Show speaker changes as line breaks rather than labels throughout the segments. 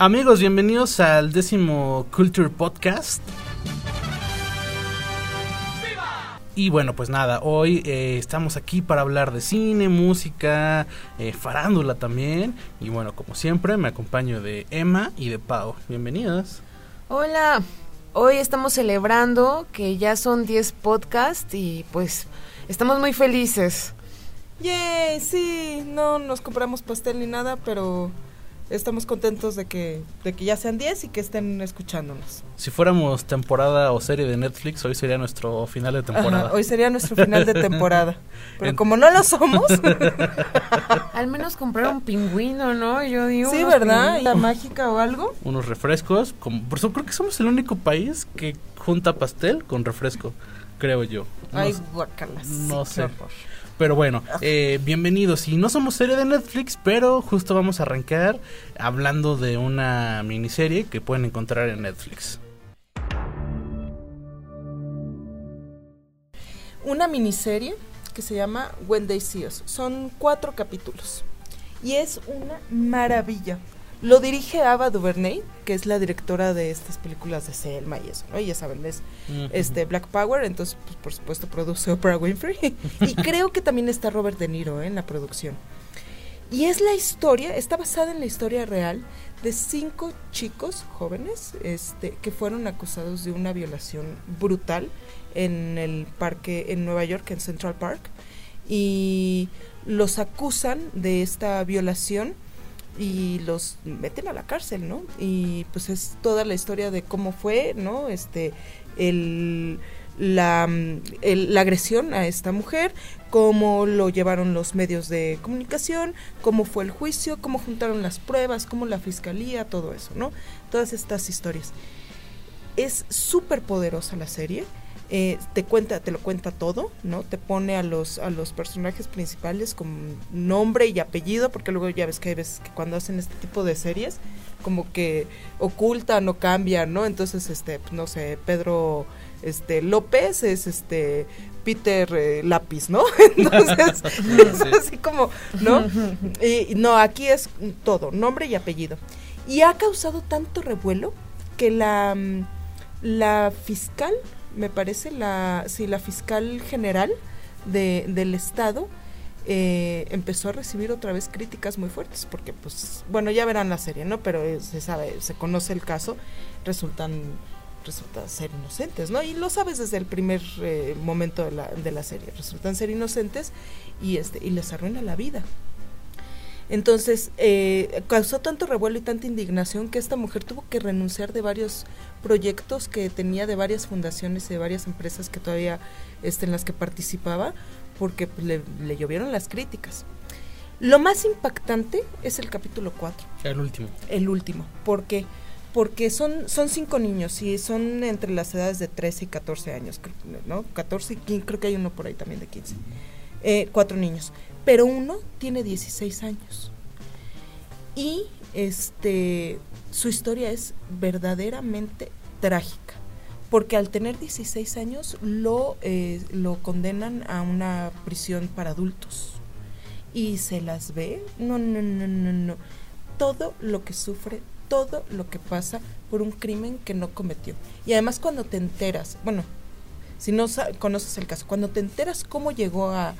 Amigos, bienvenidos al décimo Culture Podcast. Y bueno, pues nada, hoy eh, estamos aquí para hablar de cine, música, eh, farándula también. Y bueno, como siempre, me acompaño de Emma y de Pau. Bienvenidas.
Hola, hoy estamos celebrando que ya son 10 podcasts y pues estamos muy felices.
Yay, sí, no nos compramos pastel ni nada, pero estamos contentos de que, de que ya sean 10 y que estén escuchándonos.
Si fuéramos temporada o serie de Netflix, hoy sería nuestro final de temporada.
hoy sería nuestro final de temporada. Pero como no lo somos.
Al menos comprar un pingüino, ¿no? Yo digo.
Sí, ¿verdad? La mágica o algo.
Unos refrescos. Como, por eso creo que somos el único país que junta pastel con refresco, creo yo.
Ay, guacalas.
No sé. Pero bueno, eh, bienvenidos. Y no somos serie de Netflix, pero justo vamos a arrancar hablando de una miniserie que pueden encontrar en Netflix.
Una miniserie que se llama When They See. Son cuatro capítulos. Y es una maravilla. Lo dirige Ava DuVernay, que es la directora de estas películas de Selma y eso, ¿no? Y ya saben, es este Black Power, entonces pues, por supuesto produce Oprah Winfrey. y creo que también está Robert De Niro ¿eh? en la producción. Y es la historia, está basada en la historia real de cinco chicos jóvenes este, que fueron acusados de una violación brutal en el parque en Nueva York, en Central Park. Y los acusan de esta violación y los meten a la cárcel, ¿no? Y pues es toda la historia de cómo fue, ¿no? Este, el, la, la agresión a esta mujer, cómo lo llevaron los medios de comunicación, cómo fue el juicio, cómo juntaron las pruebas, cómo la fiscalía, todo eso, ¿no? Todas estas historias. Es súper poderosa la serie eh, te cuenta, te lo cuenta todo, ¿no? Te pone a los, a los personajes principales con nombre y apellido, porque luego ya ves que hay veces que cuando hacen este tipo de series, como que ocultan o cambian, ¿no? Entonces, este, no sé, Pedro este López es este Peter eh, Lápiz, ¿no? Entonces, es así como, ¿no? Y no, aquí es todo, nombre y apellido. Y ha causado tanto revuelo que la, mm, la fiscal me parece, la, sí, la fiscal general de, del Estado eh, empezó a recibir otra vez críticas muy fuertes, porque pues, bueno, ya verán la serie, ¿no? Pero eh, se sabe, se conoce el caso, resultan resultan ser inocentes, ¿no? Y lo sabes desde el primer eh, momento de la, de la serie, resultan ser inocentes y este y les arruina la vida. Entonces, eh, causó tanto revuelo y tanta indignación que esta mujer tuvo que renunciar de varios proyectos que tenía de varias fundaciones y de varias empresas que todavía este, en las que participaba, porque pues, le, le, llovieron las críticas. Lo más impactante es el capítulo 4.
El último.
El último. ¿Por qué? Porque son, son cinco niños y son entre las edades de 13 y 14 años, ¿no? 14 y 15, creo que hay uno por ahí también de 15. Eh, cuatro niños pero uno tiene 16 años. Y este su historia es verdaderamente trágica, porque al tener 16 años lo, eh, lo condenan a una prisión para adultos. Y se las ve, no, no, no, no, no. Todo lo que sufre, todo lo que pasa por un crimen que no cometió. Y además cuando te enteras, bueno, si no conoces el caso, cuando te enteras cómo llegó a,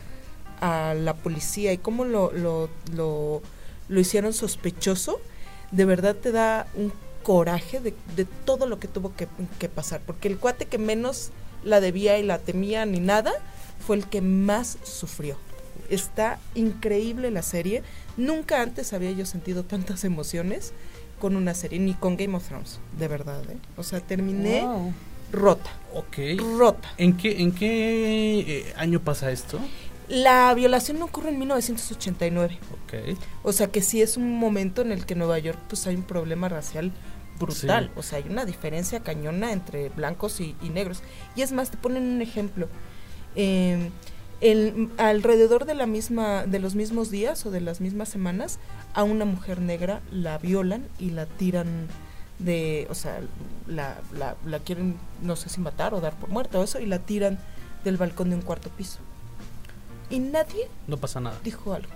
a la policía y cómo lo, lo, lo, lo hicieron sospechoso, de verdad te da un coraje de, de todo lo que tuvo que, que, pasar. Porque el cuate que menos la debía y la temía ni nada fue el que más sufrió. Está increíble la serie. Nunca antes había yo sentido tantas emociones con una serie, ni con Game of Thrones, de verdad. ¿eh? O sea, terminé wow. rota.
Ok.
Rota.
¿En qué, en qué eh, año pasa esto?
La violación ocurre en 1989.
Okay.
O sea que sí es un momento en el que en Nueva York pues hay un problema racial brutal. Sí. O sea, hay una diferencia cañona entre blancos y, y, negros. Y es más, te ponen un ejemplo. Eh, el, alrededor de la misma, de los mismos días o de las mismas semanas, a una mujer negra la violan y la tiran de, o sea, la, la, la quieren, no sé si matar o dar por muerta o eso, y la tiran del balcón de un cuarto piso y nadie
no pasa nada
dijo algo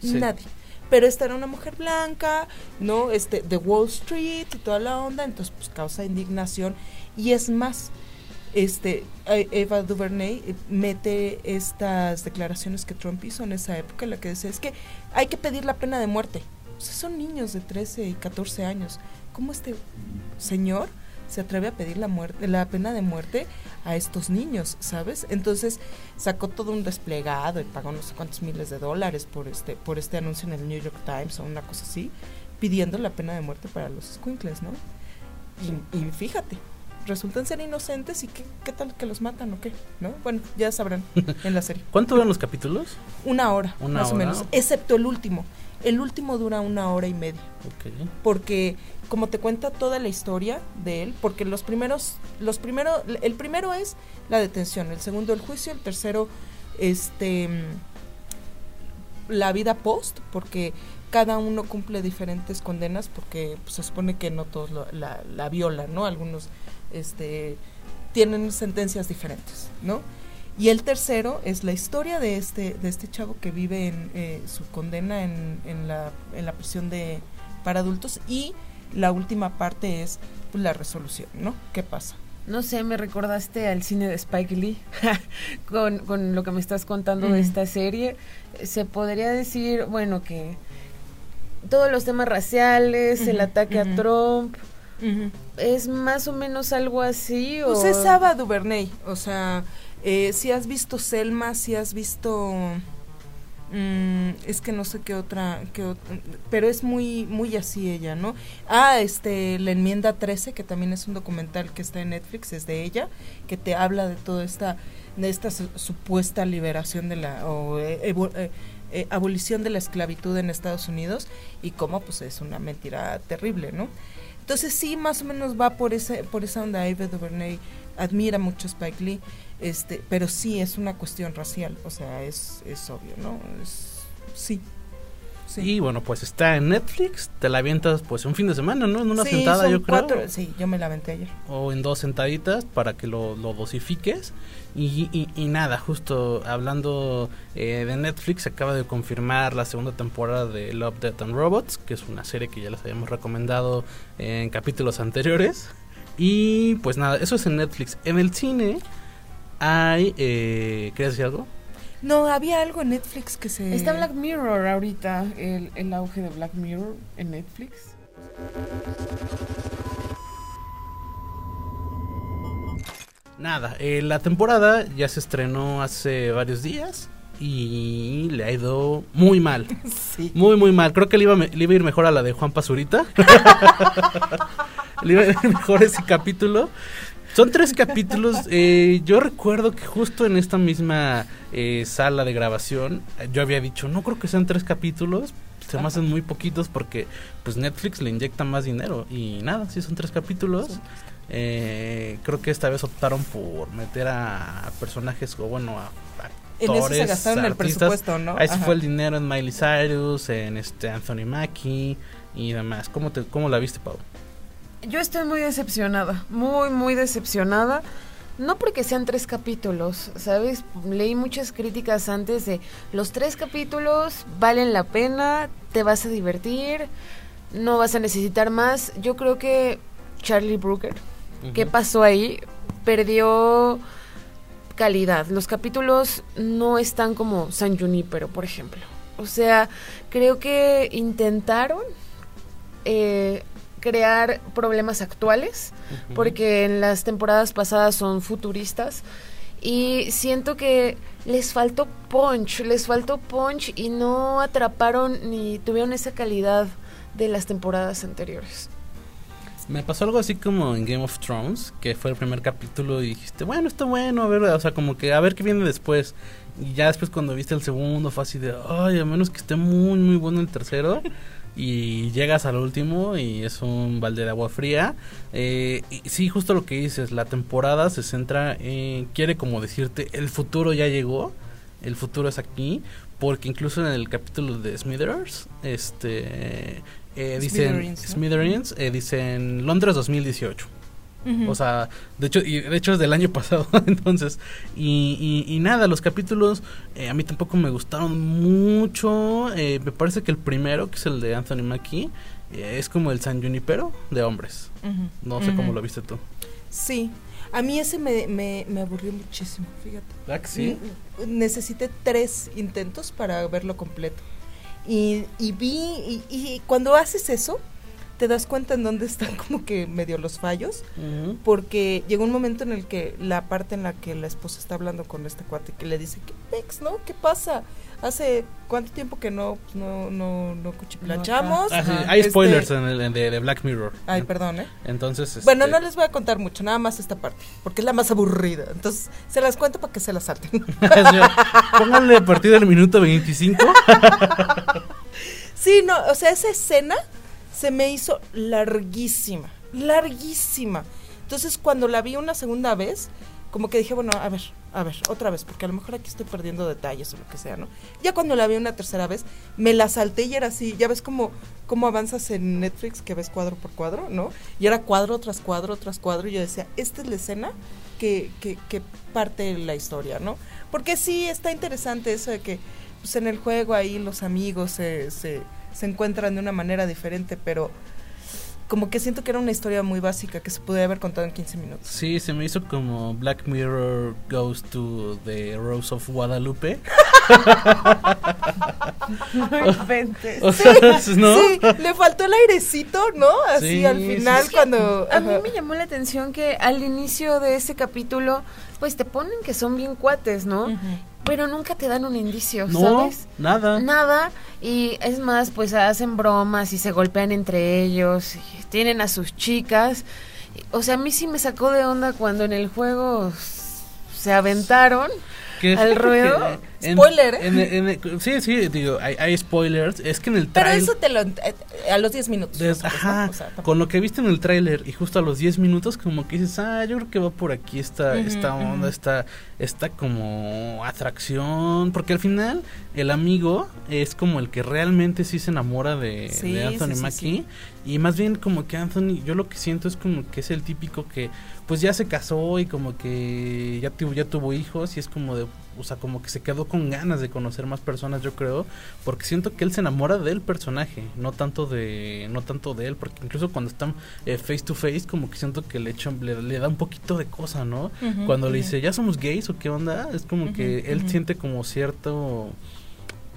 sí. nadie pero esta era una mujer blanca, ¿no? Este, de Wall Street y toda la onda, entonces pues causa indignación. Y es más, este, e- Eva DuVernay eh, mete estas declaraciones que Trump hizo en esa época, en la que decía, es que hay que pedir la pena de muerte. O sea, son niños de 13 y 14 años. ¿Cómo este señor se atreve a pedir la muerte, la pena de muerte a estos niños, ¿sabes? Entonces sacó todo un desplegado y pagó no sé cuántos miles de dólares por este, por este anuncio en el New York Times o una cosa así, pidiendo la pena de muerte para los squinkles, ¿no? Y, y fíjate, resultan ser inocentes y qué, qué tal que los matan o qué, ¿no? Bueno, ya sabrán en la serie.
¿Cuánto duran los capítulos?
Una hora,
Una
más o menos, excepto el último. El último dura una hora y media
Ok.
porque como te cuenta toda la historia de él, porque los primeros, los primero, el primero es la detención, el segundo el juicio, el tercero, este, la vida post, porque cada uno cumple diferentes condenas, porque pues, se supone que no todos lo- la, la violan, ¿no? Algunos, este, tienen sentencias diferentes, ¿no? Y el tercero es la historia de este, de este chavo que vive en eh, su condena en, en, la, en la prisión de para adultos y la última parte es pues, la resolución, ¿no? ¿Qué pasa?
No sé, me recordaste al cine de Spike Lee con, con lo que me estás contando de esta serie. Se podría decir, bueno, que todos los temas raciales, el ataque a Trump, es más o menos algo así.
Pues
o...
es Ava DuVernay, o sea, eh, si has visto Selma, si has visto... mm, es que no sé qué otra, pero es muy muy así ella, ¿no? Ah, este, la enmienda 13, que también es un documental que está en Netflix, es de ella, que te habla de toda esta, de esta su- supuesta liberación de la, o eh, eh, eh, abolición de la esclavitud en Estados Unidos y cómo pues es una mentira terrible, ¿no? Entonces sí, más o menos va por ese, por esa onda. Ava DuVernay admira mucho a Spike Lee, este, pero sí es una cuestión racial, o sea, es, es obvio, ¿no? Es, sí. sí.
Y bueno, pues está en Netflix, te la avientas pues un fin de semana, ¿no? En una
Sí,
sentada,
son
yo creo.
cuatro- sí, yo me la aventé ayer.
o en dos sentaditas para que lo, lo dosifiques. Y, y- y nada, justo hablando eh, de Netflix, acaba de confirmar la segunda temporada de Love, Death and Robots, que es una serie que ya les habíamos recomendado en capítulos anteriores. Y pues nada, eso es en Netflix. En el cine hay... Eh, ¿Querías decir algo?
No, había algo en Netflix que se...
Está Black Mirror ahorita, el, el auge de Black Mirror en Netflix.
Nada, eh, la temporada ya se estrenó hace varios días y le ha ido muy mal.
Sí.
Muy, muy mal. Creo que le iba, le iba a ir mejor a la de Juan Pazurita. le iba a ir mejor ese capítulo. Son tres capítulos. eh, yo recuerdo que justo en esta misma eh, sala de grabación eh, yo había dicho, no creo que sean tres capítulos. Se me hacen muy poquitos porque pues Netflix le inyecta más dinero. Y nada, sí son tres capítulos. Eh, creo que esta vez optaron por meter a personajes, o bueno, a
En eso se
actores,
gastaron el
artistas.
presupuesto, ¿no?
Ahí se fue el dinero en Miley Cyrus, en este Anthony Mackie y demás. ¿Cómo, te, cómo la viste, Pau?
Yo estoy muy decepcionada, muy, muy decepcionada. No porque sean tres capítulos, ¿sabes? Leí muchas críticas antes de los tres capítulos valen la pena, te vas a divertir, no vas a necesitar más. Yo creo que Charlie Brooker, ¿qué pasó ahí? Perdió calidad. Los capítulos no están como San Junípero, por ejemplo. O sea, creo que intentaron eh, crear problemas actuales, porque en las temporadas pasadas son futuristas. Y siento que les faltó punch, les faltó punch y no atraparon ni tuvieron esa calidad de las temporadas anteriores.
Me pasó algo así como en Game of Thrones, que fue el primer capítulo y dijiste, bueno, está bueno, a ver, o sea, como que a ver qué viene después. Y ya después cuando viste el segundo fue así de, ay, a menos que esté muy, muy bueno el tercero. Y llegas al último y es un balde de agua fría. Eh, y sí, justo lo que dices, la temporada se centra en, quiere como decirte, el futuro ya llegó, el futuro es aquí, porque incluso en el capítulo de Smithers, este, eh, dicen,
Smithereens, ¿no?
Smithereens, eh, dicen Londres 2018. O sea, de hecho, y de hecho es del año pasado, entonces. Y, y, y nada, los capítulos eh, a mí tampoco me gustaron mucho. eh, me parece que el primero, que es el de Anthony Mackie, eh, es como el San Junipero de hombres. No sé cómo lo viste tú.
Sí, a mí ese me, me, me aburrió muchísimo, fíjate. N- Necesité tres intentos para verlo completo. Y, y vi, y, y cuando haces eso, te das cuenta en dónde están como que medio los fallos, porque llegó un momento en el que la parte en la que la esposa está hablando con este cuate que le dice, ¿qué pex, no? ¿Qué pasa? Hace cuánto tiempo que no, no, no, no cuchiplachamos.
Ah, sí. Hay
Este-
spoilers en el, en de, de Black Mirror.
Ay, perdón, ¿eh?
Entonces,
Bueno,
este,
no les voy a contar mucho, nada más esta parte, porque es la más aburrida. Entonces, se las cuento para que se las salten.
Pónganle a partir del minuto 25.
sí, no, o sea, esa escena se me hizo larguísima, larguísima. Entonces, cuando la vi una segunda vez, como que dije, bueno, a ver, a ver, otra vez, porque a lo mejor aquí estoy perdiendo detalles o lo que sea, ¿no? Ya cuando la vi una tercera vez, me la salté y era así, ya ves cómo, cómo avanzas en Netflix, que ves cuadro por cuadro, ¿no? Y era cuadro tras cuadro tras cuadro, y yo decía, esta es la escena que, que, parte la historia, ¿no? Porque sí está interesante eso de que pues en el juego ahí los amigos se, se encuentran de una manera diferente, pero como que siento que era una historia muy básica que se podía haber contado en 15 minutos.
Sí, se me hizo como Black Mirror Goes to the Rose of Guadalupe.
No inventes.
O sea, ¿no?
Sí, le faltó el airecito, ¿no? Así
Sí,
al
sí,
final
sí.
cuando...
A mí me llamó la atención que al inicio de ese capítulo, pues te ponen que son bien cuates, ¿no?
Ujú.
Pero nunca te dan un indicio,
No,
¿sabes?
nada.
Nada, y es más, pues hacen bromas y se golpean entre ellos, y tienen a sus chicas. O sea, a mí sí me sacó de onda cuando en el juego se aventaron.
Que
¿Al ruedo?
que en-
Spoiler, ¿eh?
en- en- en- sí, sí, digo, hay, hay spoilers. Es que en el
Pero
trailer.
eso te lo... eh, a los 10 minutos.
Des-
¿no?
ajá,
O sea,
con lo que viste en el tráiler y justo a los 10 minutos como que dices, ah, yo creo que va por aquí esta, esta onda, esta, esta como atracción, porque al final el amigo es como el que realmente sí se enamora de,
Sí,
de Anthony
sí,
Mackie
sí.
Y más bien como que Anthony, yo lo que siento es como que es el típico que pues ya se casó y como que ya tuvo, ya tuvo hijos y es como de, o sea, como que se quedó con ganas de conocer más personas, yo creo, porque siento que él se enamora del personaje, no tanto de, no tanto de él, porque incluso cuando están eh, face to face, como que siento que le, echa- le, le da un poquito de cosa, ¿no? Cuando le dice, ¿ya somos gays o qué onda? Es como que él siente como cierto...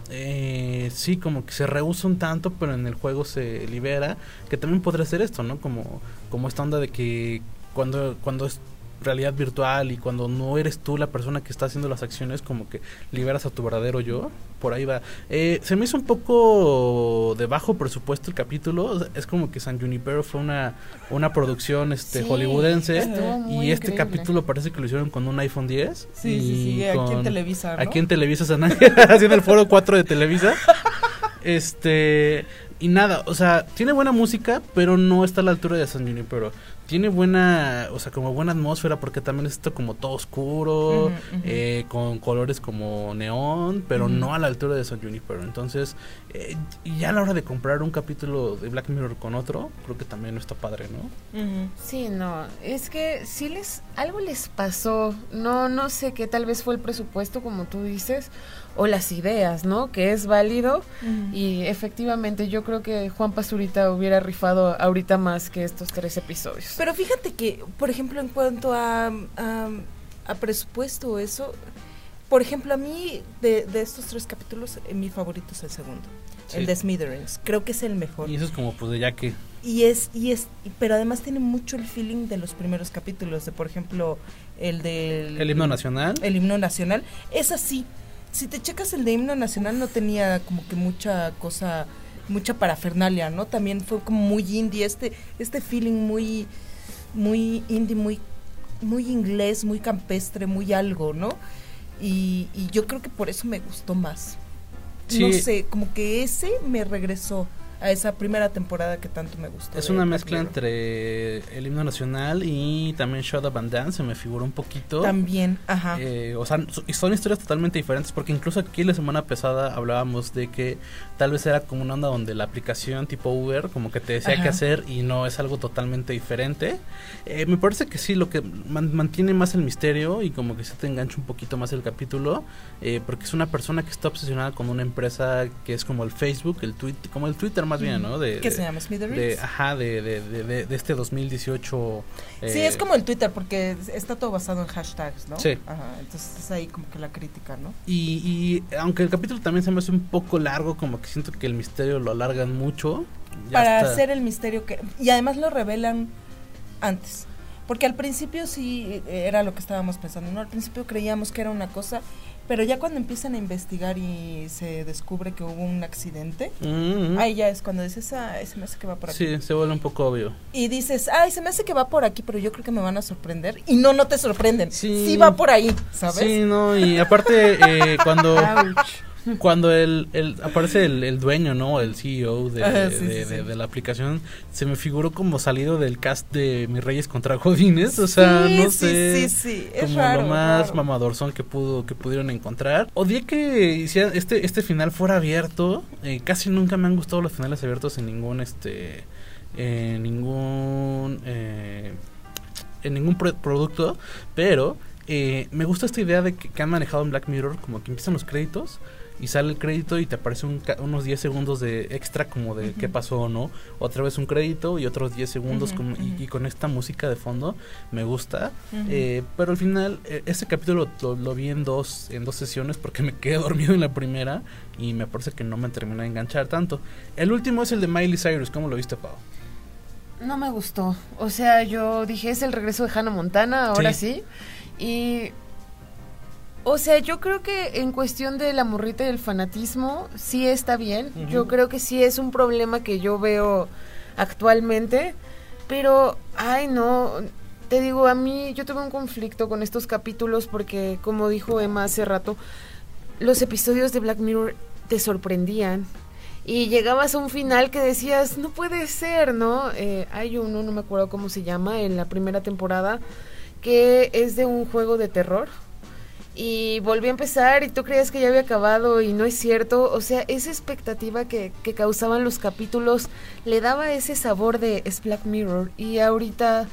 Eh, sí, como que se rehúsa un tanto, pero en el juego se libera, que también podría ser esto, ¿no? Como, como esta onda de que cuando, cuando es realidad virtual y cuando no eres tú la persona que está haciendo las acciones, como que liberas a tu verdadero yo, por ahí va. Eh, se me hizo un poco de bajo presupuesto el capítulo, es como que San Junipero fue una, una producción este
Sí,
hollywoodense y este
increíble.
capítulo parece que lo hicieron con un iPhone 10.
Sí,
y
sí, sí, aquí en Televisa, ¿no?
Aquí en Televisa San Ángel, haciendo el foro 4 de Televisa. Este, y nada, o sea, tiene buena música, pero no está a la altura de San Junipero. Tiene buena, o sea, como buena atmósfera, porque también es esto como todo oscuro, eh, con colores como neón, pero no a la altura de San Junipero. Entonces, eh, y ya a la hora de comprar un capítulo de Black Mirror con otro, creo que también no está padre, ¿no?
Sí, no, es que sí les, algo les pasó, no, no sé qué, tal vez fue el presupuesto, como tú dices, o las ideas, ¿no? Que es válido y efectivamente yo creo que Juan Pazurita hubiera rifado ahorita más que estos tres episodios.
Pero fíjate que, por ejemplo, en cuanto a, a, a presupuesto o eso, por ejemplo, a mí de, de estos tres capítulos, eh, mi favorito es el segundo,
Sí.
el de Smithereens. Creo que es el mejor.
Y eso es como, pues, de ya que...
Y es, y es, pero además tiene mucho el feeling de los primeros capítulos, de por ejemplo, el del...
El himno nacional.
El himno nacional. Es así. Si te checas el de himno nacional no tenía como que mucha cosa, mucha parafernalia, ¿no? También fue como muy indie, este, este feeling muy, muy indie, muy, muy inglés, muy campestre, muy algo, ¿no? Y, y yo creo que por eso me gustó más. No
Sí.
sé, como que ese me regresó a esa primera temporada que tanto me gustó.
Es una
Black
mezcla
Mirror.
entre el himno nacional y también Shut Up and Dance, se me figura un poquito.
También, ajá.
Eh, o sea, son historias totalmente diferentes porque incluso aquí la semana pasada hablábamos de que tal vez era como una onda donde la aplicación tipo Uber como que te decía
Ajá.
qué hacer y no es algo totalmente diferente. Eh, me parece que sí, lo que man- mantiene más el misterio y como que se te engancha un poquito más el capítulo eh, porque es una persona que está obsesionada con una empresa que es como el Facebook, el Twitter, como el Twitter más bien, ¿no? De,
¿Qué
de-
se llama? Smithereens.
de, ajá, de, de, de, este 2018.
Sí,
eh,
es como el Twitter, porque está todo basado en hashtags, ¿no?
Sí.
Ajá, entonces es ahí como que la crítica, ¿no?
Y, y aunque el capítulo también se me hace un poco largo, como que siento que el misterio lo alargan mucho.
Para
está.
hacer el misterio que... Y además lo revelan antes. Porque al principio sí era lo que estábamos pensando, ¿no? Al principio creíamos que era una cosa, pero ya cuando empiezan a investigar y se descubre que hubo un accidente,
Mm, mm.
ahí ya es cuando dices, ah, se me hace que va por aquí.
Sí, se vuelve un poco obvio.
Y dices, ay, se me hace que va por aquí, pero yo creo que me van a sorprender. Y no, no te sorprenden.
Sí.
Sí, va por ahí, ¿sabes?
Sí, no, y aparte eh, cuando. cuando el, el aparece el, el dueño, ¿no? El CEO de,
Ajá, sí,
de,
sí,
de-
sí.
de la aplicación, se me figuró como salido del cast de Mis Reyes contra Godines, o sea, no sé.
sí, sí, es
como
raro,
lo más
raro.
mamadorzón que pudo que pudieron encontrar. Odié que hicieran este este final fuera abierto. eh, casi nunca me han gustado los finales abiertos en ningún este en ningún eh, en ningún pro- producto, pero eh, me gusta esta idea de que, que han manejado en Black Mirror como que empiezan los créditos y sale el crédito y te aparece un ca- unos 10 segundos de extra como de qué pasó o no. Otra vez un crédito y otros 10 segundos como, y- con esta música de fondo me gusta. Eh, pero al final, eh, este capítulo lo, lo vi en dos, en dos sesiones porque me quedé dormido en la primera y me parece que no me terminó de enganchar tanto. El último es el de Miley Cyrus, ¿cómo lo viste, Pau?
No me gustó. O sea, yo dije, es el regreso de Hannah Montana, ahora sí. Y. O sea, yo creo que en cuestión de la morrita y el fanatismo, sí está bien. Yo creo que sí es un problema que yo veo actualmente. Pero, ay, no. Te digo, a mí, yo tuve un conflicto con estos capítulos porque, como dijo Emma hace rato, los episodios de Black Mirror te sorprendían. Y llegabas a un final que decías, no puede ser, ¿no? Eh, hay uno, no me acuerdo cómo se llama, en la primera temporada, que es de un juego de terror. Y volví a empezar y tú creías que ya había acabado y no es cierto. O sea, esa expectativa que, que causaban los capítulos le daba ese sabor de es Black Mirror. Y ahorita,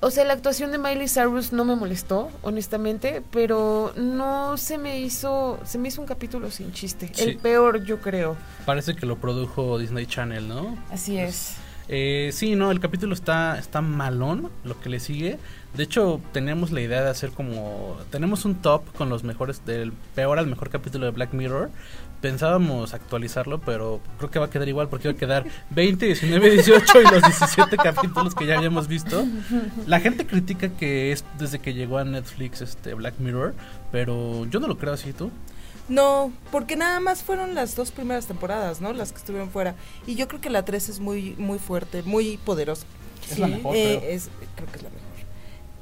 o sea, la actuación de Miley Cyrus no me molestó, honestamente, pero no se me hizo, se me hizo un capítulo sin chiste.
Sí.
El peor, yo creo.
Parece que lo produjo Disney Channel, ¿no?
Así es.
Eh, sí, no, el capítulo está, está malón, lo que le sigue. De hecho, tenemos la idea de hacer como... Tenemos un top con los mejores, del peor al mejor capítulo de Black Mirror. Pensábamos actualizarlo, pero creo que va a quedar igual porque va a quedar 20, 19, 18 y los 17 capítulos que ya habíamos visto. La gente critica que es desde que llegó a Netflix este Black Mirror, pero yo no lo creo así, ¿tú?
No, porque nada más fueron las dos primeras temporadas, ¿no? Las que estuvieron fuera. Y yo creo que la 3 es muy, muy fuerte, muy poderosa.
Es la
Sí.
mejor,
Eh,
creo.
es, creo que es la mejor.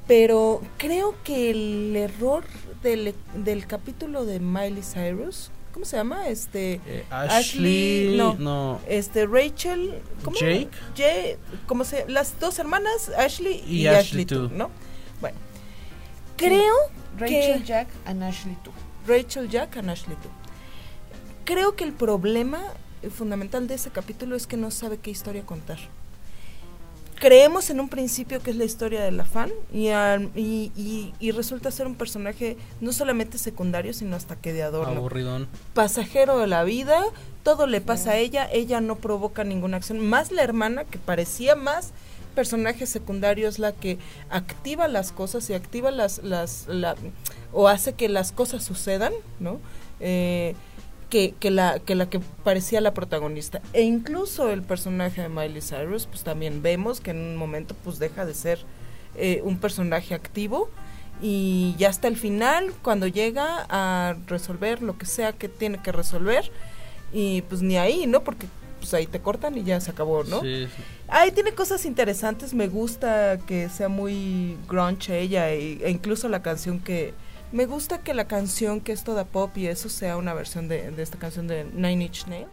Pero creo que el error del, del capítulo de Miley Cyrus, ¿cómo se llama? Este,
Eh, Ashley,
Ashley- no.
no.
este Rachel, ¿cómo?
Jake.
Jay, ¿cómo se? Las dos hermanas, Ashley y,
Y
Ashley,
Ashley
too,
too.
¿no? Bueno, creo
Rachel
que-
Jack and Ashley tú.
Rachel Jack and Ashley. Creo que el problema eh, fundamental de ese capítulo es que no sabe qué historia contar. Creemos en un principio que es la historia de la fan y, al- y, y- y resulta ser un personaje no solamente secundario, sino hasta que de adorno.
Aburridón.
Pasajero de la vida, todo le pasa a ella, ella no provoca ninguna acción. Más la hermana, que parecía más personaje secundario, es la que activa las cosas y activa las, las, la, o hace que las cosas sucedan, ¿no? Eh, que, que, la, que la que parecía la protagonista. E incluso el personaje de Miley Cyrus, pues también vemos que en un momento pues deja de ser eh, un personaje activo y ya hasta el final, cuando llega a resolver lo que sea que tiene que resolver, y pues ni ahí, ¿no? Porque pues ahí te cortan y ya se acabó, ¿no?
Sí, sí.
Ahí tiene cosas interesantes, me gusta que sea muy grunge ella e incluso la canción que... Me gusta que la canción que es toda pop y eso sea una versión de, esta canción de Nine Inch Nails.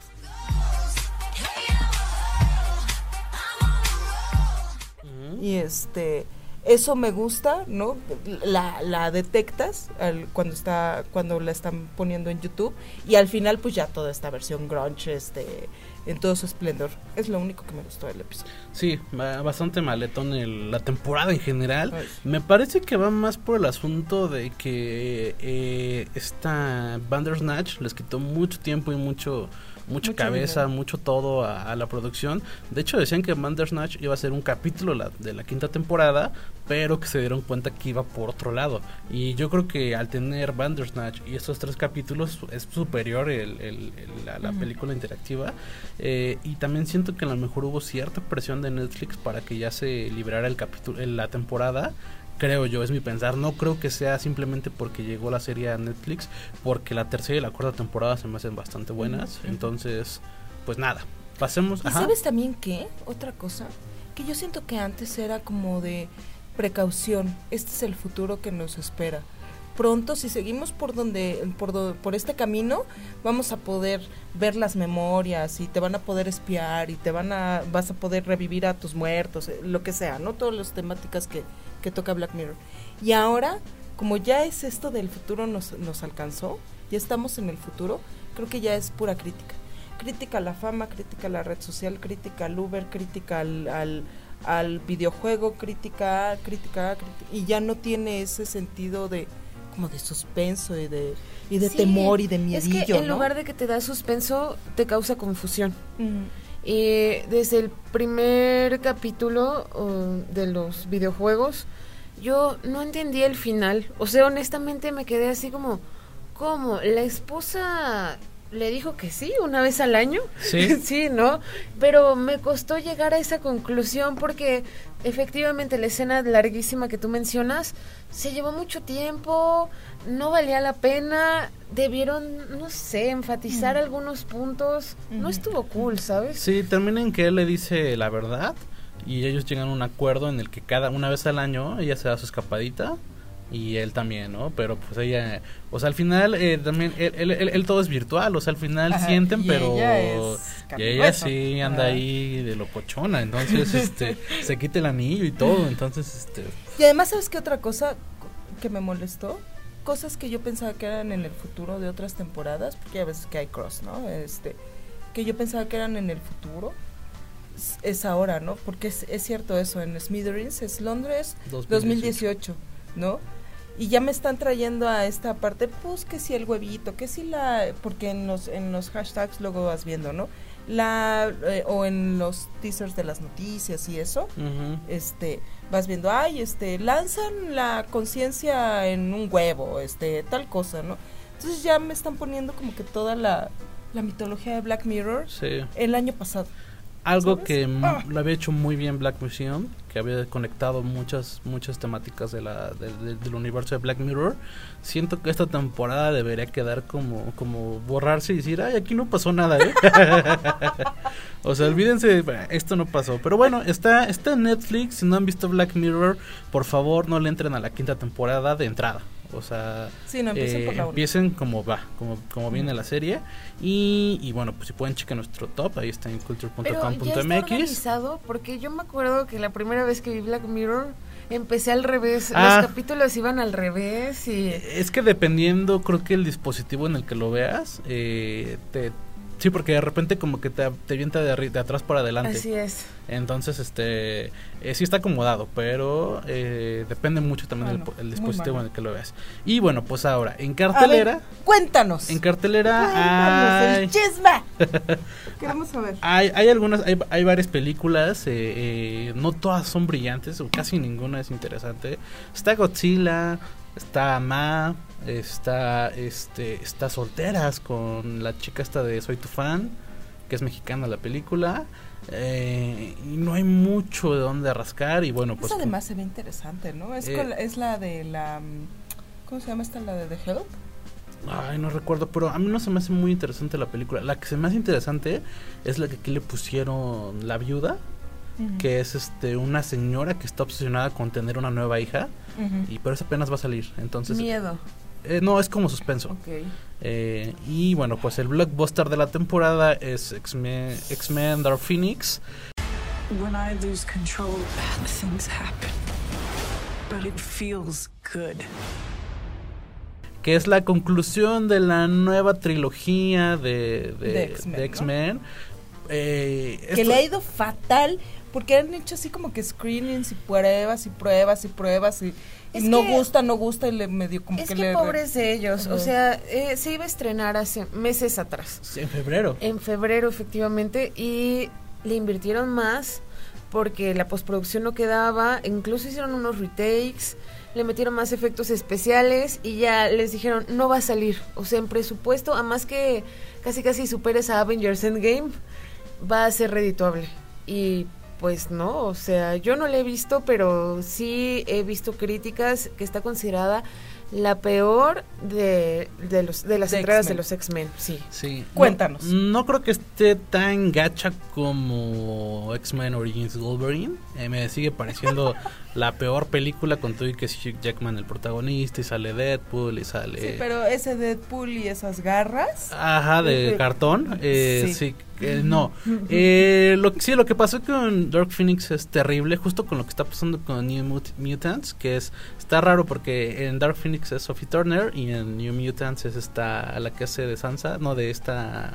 Y este eso me gusta, ¿no? La, detectas cuando está cuando la están poniendo en YouTube y al final pues ya toda esta versión grunge este en todo su esplendor. Es lo único que me gustó del episodio.
Sí, ba- bastante maletón el- la temporada en general.
Ay.
Me parece que va más por el asunto de que eh, esta Bandersnatch les quitó mucho tiempo y mucho mucha
Mucho
cabeza,
dinero.
mucho todo a, a la producción. De hecho decían que Bandersnatch iba a ser un capítulo la- de la quinta temporada, pero que se dieron cuenta que iba por otro lado. Y yo creo que al tener Bandersnatch y estos tres capítulos es superior el, el- el- la, película interactiva. Eh, y también siento que a lo mejor hubo cierta presión de Netflix para que ya se liberara el capítulo, la temporada. Creo yo, es mi pensar. No creo que sea simplemente porque llegó la serie a Netflix, porque la tercera y la cuarta temporada se me hacen bastante buenas. Entonces, pues nada, pasemos.
¿Y
ajá.
sabes también qué? Otra cosa, que yo siento que antes era como de precaución. Este es el futuro que nos espera. Pronto, si seguimos por donde, por, do- por este camino, vamos a poder ver las memorias y te van a poder espiar y te van a, vas a poder revivir a tus muertos, eh, lo que sea, ¿no? Todas las temáticas que, que toca Black Mirror. Y ahora, como ya es esto del futuro nos, nos alcanzó, ya estamos en el futuro, creo que ya es pura crítica crítica a la fama, crítica a la red social, crítica al Uber, crítica al, al, al videojuego, crítica, crítica, crítica, y ya no tiene ese sentido de como de suspenso y de y de
Sí,
temor y de
Es
miedillo,
que en
¿no?
lugar de que te da suspenso, te causa confusión. Y desde el primer capítulo uh, de los videojuegos, yo no entendí el final. O sea, honestamente me quedé así como, ¿cómo? ¿La esposa le dijo que sí una vez al año?
Sí.
sí, ¿no? Pero me costó llegar a esa conclusión porque efectivamente la escena larguísima que tú mencionas se llevó mucho tiempo, no valía la pena, debieron, no sé, enfatizar algunos puntos. No estuvo cool, ¿sabes?
Sí, termina en que él le dice la verdad y ellos llegan a un acuerdo en el que cada una vez al año ella se da su escapadita y él también, ¿no? Pero pues ella, o sea, al final eh, también él, él- él- él todo es virtual, o sea, al final
Ajá,
sienten,
y
pero
ella es
y ella sí anda
Ajá.
ahí de locochona, entonces este se quita el anillo y todo, entonces este
Y además, ¿sabes qué otra cosa que me molestó? Cosas que yo pensaba que eran en el futuro de otras temporadas, porque a veces que hay cross, ¿no? Este, que yo pensaba que eran en el futuro, es, es ahora, ¿no? Porque es, es cierto eso, en Smithereens es Londres 2018, ¿no? Y ya me están trayendo a esta parte, pues que si el huevito, que si la, porque en los, en los hashtags luego vas viendo, ¿no? La, eh, o en los teasers de las noticias y eso, este vas viendo ay este lanzan la conciencia en un huevo este tal cosa no entonces ya me están poniendo como que toda la, la mitología de Black Mirror
Sí.
el año pasado
Algo que
Ah.
lo había hecho muy bien Black Museum, que había conectado muchas muchas temáticas de la, de- de- del universo de Black Mirror. Siento que esta temporada debería quedar como, como borrarse y decir, ay, aquí no pasó nada, ¿eh? o sea, olvídense, esto no pasó. Pero bueno, está, está en Netflix, si no han visto Black Mirror, por favor no le entren a la quinta temporada de entrada. O sea,
sí no empiecen
eh,
por la una.
empiecen como va, como, como viene la serie. Y, y bueno, pues si pueden checar nuestro top, ahí está en culture.com.mx.
organizado porque yo me acuerdo que la primera vez que vi Black Mirror empecé al revés.
Ah.
Los capítulos iban al revés y...
Es que dependiendo, creo que el dispositivo en el que lo veas, eh, te, sí, porque de repente como que te, te avienta de, atrás para adelante.
Así es.
Entonces, este, eh, sí está acomodado, pero eh, depende mucho también del
muy
dispositivo en el que lo veas. Y bueno, pues ahora, en
ver,
cartelera,
cuéntanos
en cartelera
Cuéntanos
hay...
el chisme queremos saber
Hay, hay algunas, hay, hay varias películas, eh, eh, no todas son brillantes, o casi ninguna es interesante. Está Godzilla, está Ma, está, este, está Solteras con la chica esta de Soy tu fan, que es mexicana la película. eh, y no hay mucho de dónde rascar y bueno, pues...
esa además se ve interesante no es,
Eh,
con es la de la mm, ¿cómo se llama esta la de The Help?
Ay, no recuerdo, pero a mí no se me hace muy interesante la película. La que se me hace interesante es la que aquí le pusieron La Viuda, que es este una señora que está obsesionada con tener una nueva hija. Y pero eso apenas va a salir entonces
Miedo.
Eh, no es como suspenso. Eh, y bueno pues el blockbuster de la temporada es X-Men Dark Phoenix
When I lose control, bad things happen. But it feels good.
que es la conclusión de la nueva trilogía de, de,
De X-Men.
Eh,
Que le ha ido fatal porque han hecho así como que screenings y pruebas y pruebas y pruebas y
Es
no
que-
gusta, no gusta y le medio como
Es
que,
que
le...
pobres de ellos, o sea, eh, se iba a estrenar hace meses atrás.
en febrero.
En febrero, efectivamente, y le invirtieron más porque la postproducción no quedaba, incluso hicieron unos retakes, le metieron más efectos especiales y ya les dijeron, no va a salir. O sea, en presupuesto, a más que casi casi superes a Avengers Endgame, va a ser redituable. Y pues no, o sea, yo no la he visto, pero sí he visto críticas que está considerada la peor de, de, los, de las
De
entregas de los X-Men, sí.
Sí.
Cuéntanos.
No, no creo que esté tan gacha como X-Men Origins Wolverine. Eh, me sigue pareciendo la peor película con todo y que es Hugh Jackman el protagonista y sale Deadpool y sale...
Sí, pero ese Deadpool y esas garras...
Ajá, de cartón. Eh,
Sí.
sí. no. Eh, lo, sí, lo que pasó con Dark Phoenix es terrible, justo con lo que está pasando con New Mut- Mutants, que es está raro porque en Dark Phoenix es Sophie Turner y en New Mutants es esta la que hace de Sansa, no de esta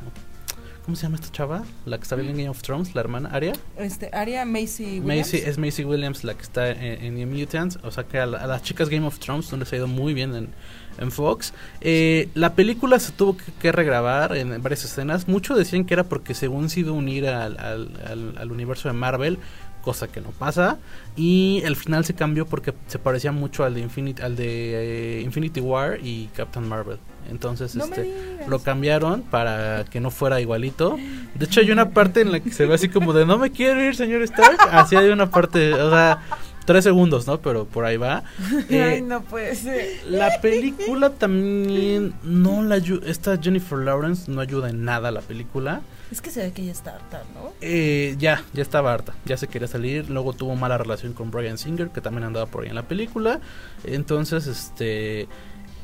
¿Cómo se llama esta chava? La que está viendo en Game of Thrones, la hermana Arya.
Este, Aria Macy Williams.
Macy, es Macy Williams la que está en, Mutants. O sea que a, la- a las chicas Game of Thrones no les ha ido muy bien en, en Fox. Eh, la película se tuvo que, que regrabar en varias escenas. Muchos decían que era porque según se iba a unir al, al, al- al universo de Marvel. Cosa que no pasa. Y el final se cambió porque se parecía mucho al de Infinity, al de eh, Infinity War y Captain Marvel. Entonces
No
este lo cambiaron para que no fuera igualito. De hecho, hay una parte en la que se ve así como de no me quiero ir, señor Stark. Así hay una parte, o sea, tres segundos, ¿no? Pero por ahí va. Eh,
Ay, no puede ser.
La película también no la ayuda. Esta Jennifer Lawrence no ayuda en nada a la película.
Es que se ve que ella está harta, ¿no?
Eh, ya, ya estaba harta, ya se quería salir. Luego tuvo mala relación con Brian Singer, que también andaba por ahí en la película. Entonces, este.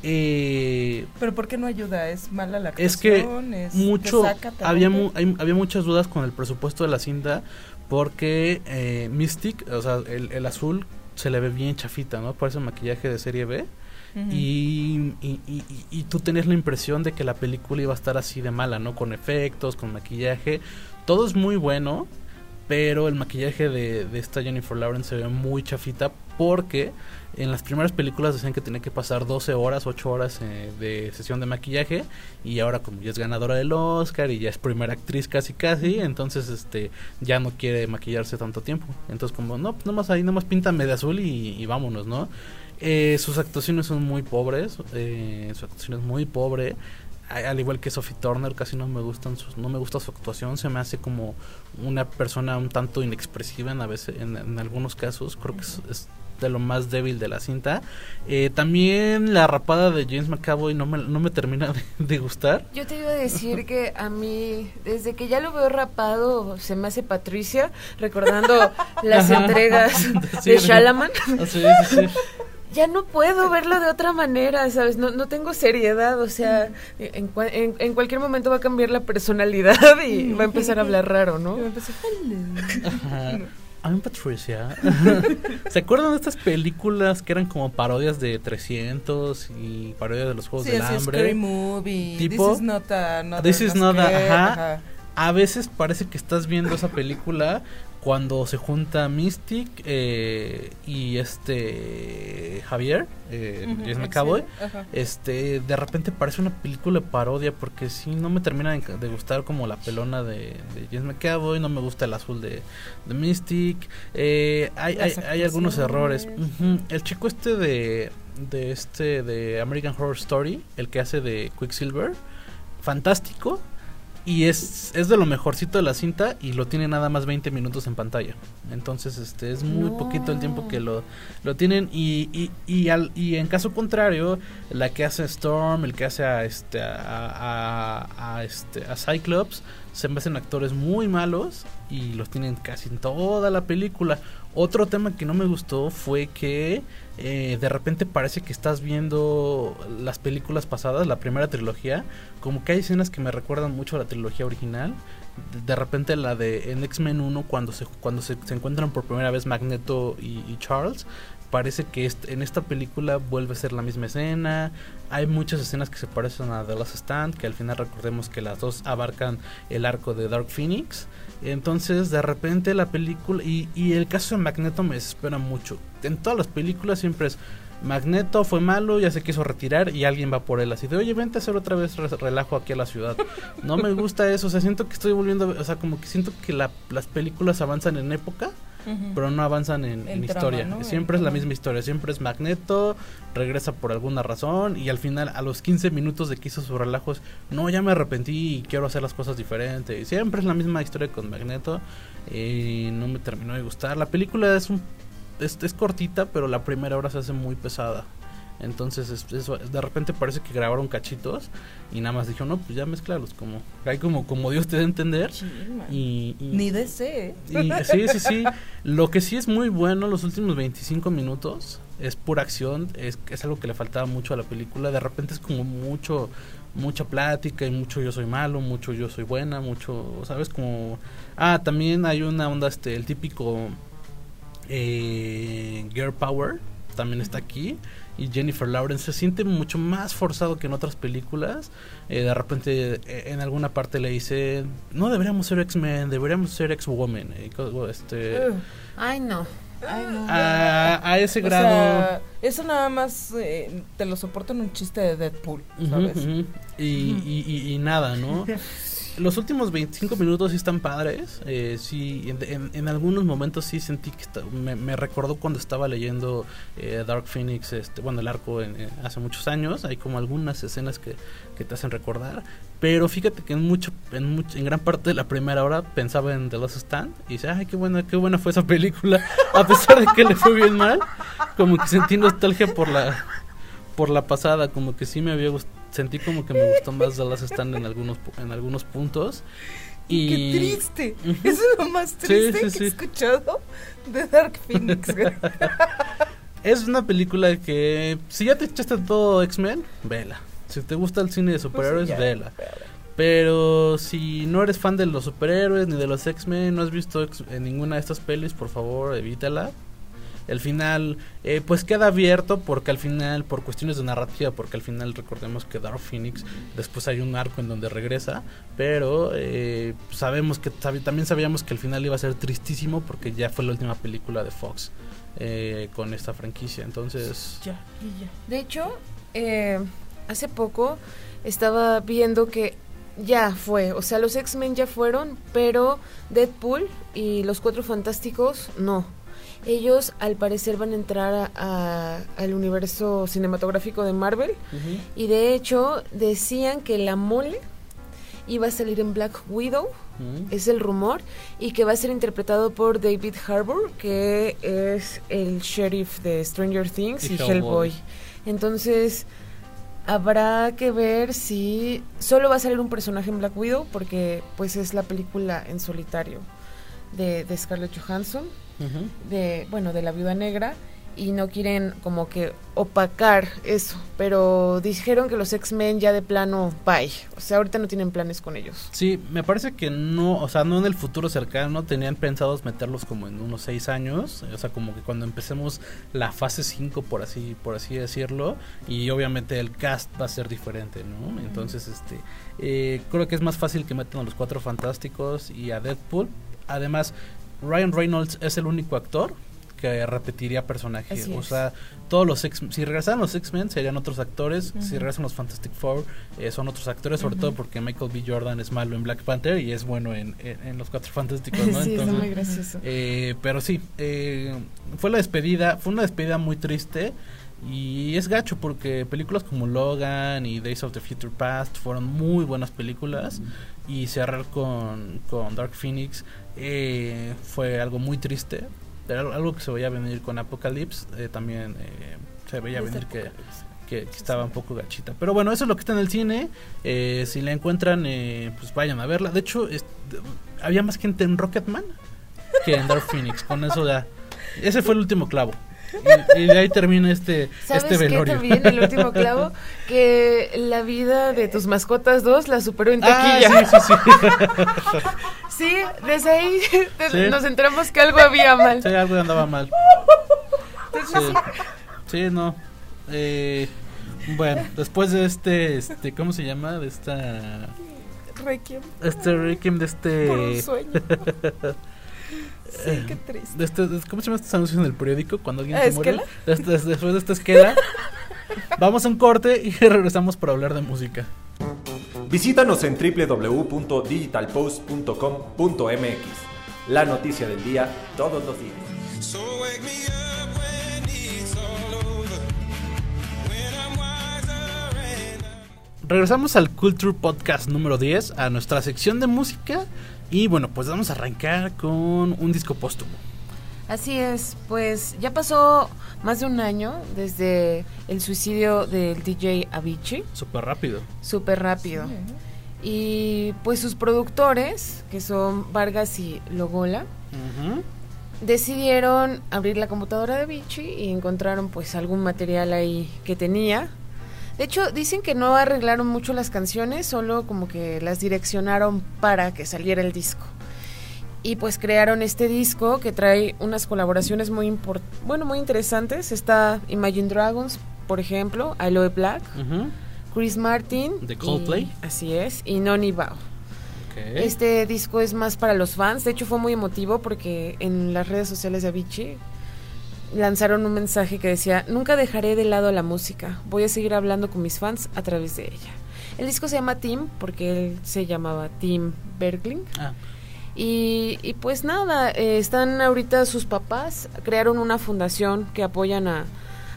Eh,
Pero ¿por qué no ayuda? ¿Es mala la
Es que
actuación? ¿Es
mucho
resaca, talento?
había mu- hay- había muchas dudas con el presupuesto de la cinta porque eh, Mystic o sea el, el azul se le ve bien chafita no parece un maquillaje de serie B Y- y tú tenías la impresión de que la película iba a estar así de mala no con efectos con maquillaje todo es muy bueno pero el maquillaje de, de esta Jennifer Lawrence se ve muy chafita porque en las primeras películas decían que tenía que pasar 12 horas, 8 horas eh, de sesión de maquillaje y ahora como ya es ganadora del Oscar y ya es primera actriz casi casi, entonces este ya no quiere maquillarse tanto tiempo. Entonces como, no, pues nomás ahí, nomás píntame de azul y, y vámonos, ¿no? Eh, sus actuaciones son muy pobres, eh, su actuación es muy pobre. Al igual que Sophie Turner, casi no me gustan sus, no me gusta su actuación, se me hace como una persona un tanto inexpresiva en a veces, en, en algunos casos, creo que es, es de lo más débil de la cinta. Eh, también la rapada de James McAvoy no me, no me termina de, de gustar.
Yo te iba a decir que a mí, desde que ya lo veo rapado, se me hace Patricia, recordando las entregas
Sí,
de. Shalaman.
Ah, sí, sí.
Ya no puedo verlo de otra manera, ¿sabes? No, no tengo seriedad, o sea, en, en, en cualquier momento va a cambiar la personalidad y va a empezar a hablar raro, ¿no?
Ajá. I'm Patricia. ¿Se acuerdan de estas películas que eran como parodias de 300 y parodias de los Juegos
Sí,
del Hambre?
Scary Movie.
Tipo,
This is not a, not
This
a-
is not a- ajá. A veces parece que estás viendo esa película cuando se junta Mystic eh, y este Javier, eh, McAvoy.
sí, ajá.
Este, de repente parece una película de parodia porque sí, no me termina de, gustar como la pelona de, de James McAvoy, no me gusta el azul de, de Mystic, eh, hay, hay, hay algunos errores. El chico este de, de este, de American Horror Story, el que hace de Quicksilver, fantástico. Y es, es de lo mejorcito de la cinta y lo tiene nada más 20 minutos en pantalla. Entonces, este es muy
No.
poquito el tiempo que lo, lo tienen. Y, y, y, al, y en caso contrario, la que hace Storm, el que hace a este a, a, a, este a Cyclops, se me hacen actores muy malos y los tienen casi en toda la película. Otro tema que no me gustó fue que eh, de repente parece que estás viendo las películas pasadas, la primera trilogía, como que hay escenas que me recuerdan mucho a la trilogía original. De, repente la de en X-Men 1 cuando se cuando se, se encuentran por primera vez Magneto y, Charles parece que en esta película vuelve a ser la misma escena. Hay muchas escenas que se parecen a The Last Stand, que al final recordemos que las dos abarcan el arco de Dark Phoenix. Entonces, de repente la película y, y el caso de Magneto me desespera mucho. En todas las películas siempre es Magneto fue malo, ya se quiso retirar y alguien va por él así de, oye, vente a hacer otra vez re- relajo aquí a la ciudad. No me gusta eso, o sea, siento que estoy volviendo, o sea, como que siento que la- las películas avanzan en época, pero no avanzan en,
En
en
trama,
historia.
¿no?
Siempre es la misma historia, siempre es Magneto, regresa por alguna razón y al final a los 15 minutos de que hizo sus relajos, no, ya me arrepentí y quiero hacer las cosas diferentes. Y siempre es la misma historia con Magneto y no me terminó de gustar. La película es un es, es cortita, pero la primera hora se hace muy pesada. Entonces, es- eso, de repente parece que grabaron cachitos y nada más dijo, no, pues ya mezclalos, como, hay como, como Dios te dé a entender.
Sí.
Y, y-
Ni DC, ¿eh?
y- sí, sí, sí. Lo que sí es muy bueno los últimos 25 minutos es pura acción, es, es algo que le faltaba mucho a la película. De repente es como mucho, mucha plática y mucho yo soy malo, mucho yo soy buena, mucho, ¿sabes? Como... Ah, también hay una onda, este, el típico eh, Girl Power, también está aquí. Y Jennifer Lawrence se siente mucho más forzado que en otras películas. Eh, de repente eh, en alguna parte le dice, no deberíamos ser X-Men, deberíamos ser X-Women. co- este.
Ay, no. Ay, no.
a, a ese
O
grado...
sea, eso nada más eh, te lo soporto en un chiste de Deadpool, ¿sabes?
ujú. Y, y- y- y nada, ¿no? Los últimos 25 minutos sí están padres. Eh, sí, en, algunos momentos sí sentí que esta- me, recordó cuando estaba leyendo eh, Dark Phoenix, este, bueno, el arco en- hace muchos años. Hay como algunas escenas que, que te hacen recordar. Pero fíjate que en mucho, en mucho, en gran parte de la primera hora pensaba en The Last Stand y dice, ay, qué buena, qué buena fue esa película. A pesar de que le fue bien mal, como que sentí nostalgia por la, por la pasada, como que sí me había gustado, sentí como que me gustó más The Last Stand en algunos, en algunos puntos. Y
¡Qué triste! Eso es lo más triste
sí,
que he escuchado de Dark Phoenix.
es una película que, si ya te echaste todo X-Men, vela. Si te gusta el cine de superhéroes,
ya,
vela. Pero si no eres fan de los superhéroes ni de los X-Men, no has visto en ninguna de estas pelis, por favor, evítala. El final, eh, pues queda abierto porque al final, por cuestiones de narrativa, porque al final recordemos que Dark Phoenix, después hay un arco en donde regresa, pero eh, sabemos que también sabíamos que el final iba a ser tristísimo porque ya fue la última película de Fox eh, con esta franquicia. Entonces,
ya, y ya.
De hecho, eh, hace poco estaba viendo que ya fue, o sea, los X-Men ya fueron, pero Deadpool y los Cuatro Fantásticos no. Ellos al parecer van a entrar a- a- al universo cinematográfico de Marvel. Y de hecho decían que la mole iba a salir en Black Widow,
mm,
es el rumor, y que va a ser interpretado por David Harbour, que es el sheriff de Stranger Things
Y
y,
Hellboy.
Hellboy. Entonces, habrá que ver si solo va a salir un personaje en Black Widow, porque pues es la película en solitario de, de Scarlett Johansson, de, bueno, de la viuda negra, y no quieren como que opacar eso, pero dijeron que los X-Men ya de plano, bye, o sea, ahorita no tienen planes con ellos.
Sí, me parece que no, o sea, no en el futuro cercano, tenían pensados meterlos como en unos seis años, o sea, como que cuando empecemos la fase 5, por así, por así decirlo, y obviamente el cast va a ser diferente, ¿no? Entonces, este, eh, creo que es más fácil que metan a los cuatro fantásticos y a Deadpool. Además, Ryan Reynolds es el único actor que repetiría personaje.
Así
O
es.
sea, todos los X si regresaran los X-Men serían otros actores, si regresan los Fantastic Four eh, son otros actores, sobre todo porque Michael B. Jordan es malo en Black Panther y es bueno en, en- en los Cuatro Fantásticos, ¿no?
sí,
Entonces,
muy gracioso.
eh, pero sí, eh, fue la despedida, fue una despedida muy triste y es gacho porque películas como Logan y Days of the Future Past fueron muy buenas películas y cerrar con, con Dark Phoenix eh, fue algo muy triste, pero algo- algo que se veía venir con Apocalypse eh, también eh, se veía venir que, que, que estaba un poco gachita. Pero bueno, eso es lo que está en el cine. Eh, si la encuentran, eh, pues vayan a verla. De hecho, es- había más gente en Rocketman que en Dark Phoenix. Con eso ya. Ese fue el último clavo. Y, y de ahí termina este,
¿Sabes
este
qué
velorio.
también, el último clavo? Que la vida de tus mascotas 2 la superó en
Ah,
taquilla.
sí, sí, sí.
Sí, desde ahí
Sí.
nos enteramos que algo había mal.
Sí, algo andaba mal. Sí, sí no. Eh, bueno, después de este, este, ¿cómo se llama? De esta,
Requiem
este Requiem de
por un
este,
sueño. Sí, qué triste.
de este, ¿cómo se llama estos anuncios en el periódico cuando alguien se muere? después de esta esquela, vamos a un corte y regresamos para hablar de música.
Visítanos en www.digitalpost.com.mx. La noticia del día todos los días.
So wake me up when it's all over. When I'm wiser and
Regresamos al Culture Podcast número 10, a nuestra sección de música. Y bueno, pues vamos a arrancar con un disco póstumo.
Así es, pues ya pasó más de un año desde el suicidio del DJ Avicii,
Súper rápido.
súper rápido. Y pues sus productores, que son Vargas y Logola, decidieron abrir la computadora de Avicii y encontraron pues algún material ahí que tenía. De hecho, dicen que no arreglaron mucho las canciones, solo como que las direccionaron para que saliera el disco. Y pues crearon este disco que trae unas colaboraciones muy import bueno, muy interesantes. Está Imagine Dragons, por ejemplo, Aloe Black. Chris Martin, y-
Coldplay.
así es, y Noni Bao. Este disco es más para los fans. De hecho, fue muy emotivo porque en las redes sociales de Avicii lanzaron un mensaje que decía: Nunca dejaré de lado la música. Voy a seguir hablando con mis fans a través de ella. El disco se llama Tim porque él se llamaba Tim Bergling.
Ah,
Y, y pues nada, eh, están ahorita sus papás, crearon una fundación que apoyan a,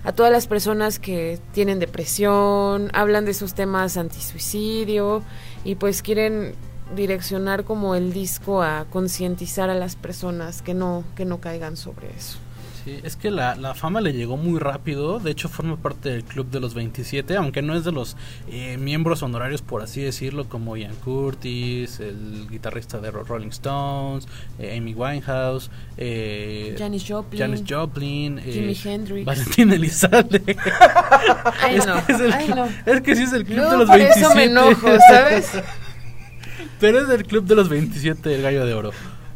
a todas las personas que tienen depresión, hablan de esos temas antisuicidio y pues quieren direccionar como el disco a concientizar a las personas que no, que no caigan sobre eso.
Sí, es que la, la fama le llegó muy rápido. De hecho, forma parte del club de los 27, aunque no es de los eh, miembros honorarios, por así decirlo, como Ian Curtis, el guitarrista de Ro- Rolling Stones, eh, Amy Winehouse, eh,
Janis Joplin,
Janis Joplin, eh,
Jimi Hendrix.
Valentín Elizalde.
Ay,
Es
no,
que es, el
ay,
club-
no.
es que sí es el club de los
por
27.
eso me enojo, ¿sabes?
Pero es del club de los 27 del Gallo de Oro.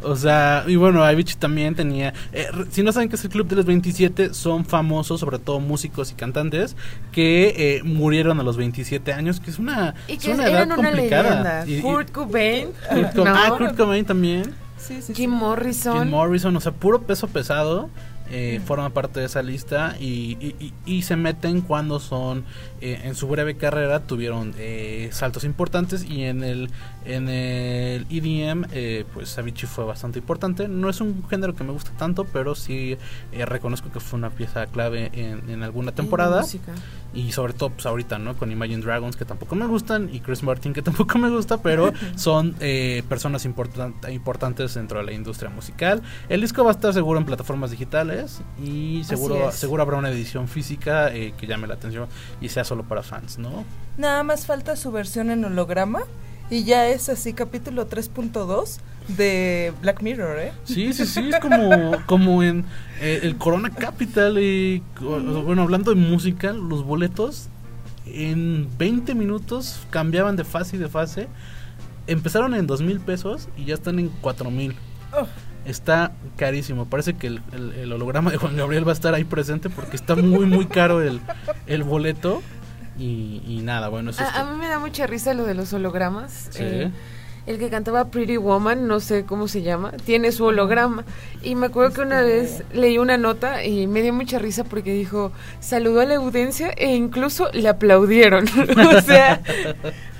O sea, y bueno, Avicii también tenía... eh, si no saben qué es el club de los 27, son famosos, sobre todo músicos y cantantes, que eh, murieron a los 27 años, que es una,
Y
es
que
una edad
eran una
complicada.
leyenda.
Y- y-
Kurt Cobain,
Kurt Co-
¿no?
ah, Kurt Cobain también.
Sí, sí, sí.
Jim Morrison.
Jim Morrison, o sea, puro peso pesado. Eh, forma parte de esa lista y, y- y- y se meten cuando son eh, en su breve carrera tuvieron eh, saltos importantes y en el en el EDM eh, pues Avicii fue bastante importante no es un género que me gusta tanto pero sí eh, reconozco que fue una pieza clave en, en alguna temporada. Y sobre todo pues ahorita no con Imagine Dragons que tampoco me gustan y Chris Martin que tampoco me gusta pero son eh, personas importan- importantes dentro de la industria musical. El disco va a estar seguro en plataformas digitales y seguro seguro habrá una edición física eh, que llame la atención y sea solo para fans no
Nada más falta su versión en holograma y ya es así capítulo 3.2 de Black Mirror, ¿eh?
sí sí sí es como como en eh, el Corona Capital y bueno hablando de música los boletos en 20 minutos cambiaban de fase y de fase empezaron en dos mil pesos y ya están en cuatro mil
Oh.
Está carísimo. Parece que el, el- el holograma de Juan Gabriel va a estar ahí presente porque está muy, muy caro el, el boleto. Y, y nada, bueno, eso es
A, a mí me da mucha risa lo de los hologramas.
Sí.
Eh, el que cantaba Pretty Woman, no sé cómo se llama, tiene su holograma. Y me acuerdo que una vez leí una nota y me dio mucha risa porque dijo, saludó a la audiencia e incluso le aplaudieron. o sea,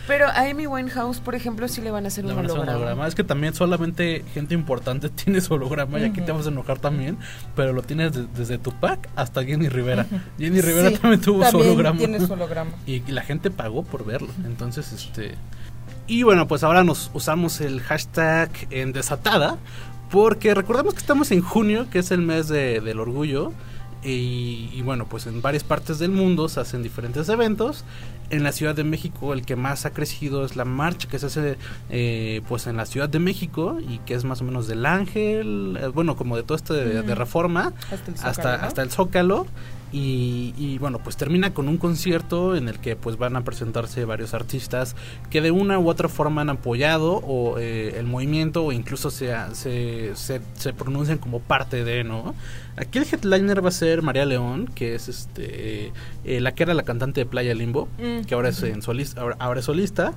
pero a Amy Winehouse, por ejemplo, sí le van a hacer
Le
un
van a hacer un
holograma.
holograma. Es que también solamente gente importante tiene su holograma. Y aquí te vas a enojar también. Pero lo tienes de- desde Tupac hasta Jenny Rivera. Jenny Rivera
Sí,
también tuvo su
también
holograma.
tiene su holograma.
y la gente pagó por verlo. Entonces, este. Y bueno, pues ahora nos usamos el hashtag en desatada. Porque recordemos que estamos en junio, que es el mes de- del orgullo. Y, y bueno, pues en varias partes del mundo se hacen diferentes eventos. en la Ciudad de México el que más ha crecido es la marcha que se hace eh, pues en la Ciudad de México y que es más o menos del Ángel, eh, bueno, como de todo esto de, de reforma
Hasta el
hasta,
Zócalo, ¿no?
hasta el Zócalo. Y, y, bueno, pues termina con un concierto en el que pues van a presentarse varios artistas que de una u otra forma han apoyado o eh, el movimiento o incluso se, se, se, se pronuncian como parte de, ¿no? Aquí el headliner va a ser María León, que es este eh, la que era la cantante de Playa Limbo,
Mm.
que ahora es en solista, ahora, ahora es solista.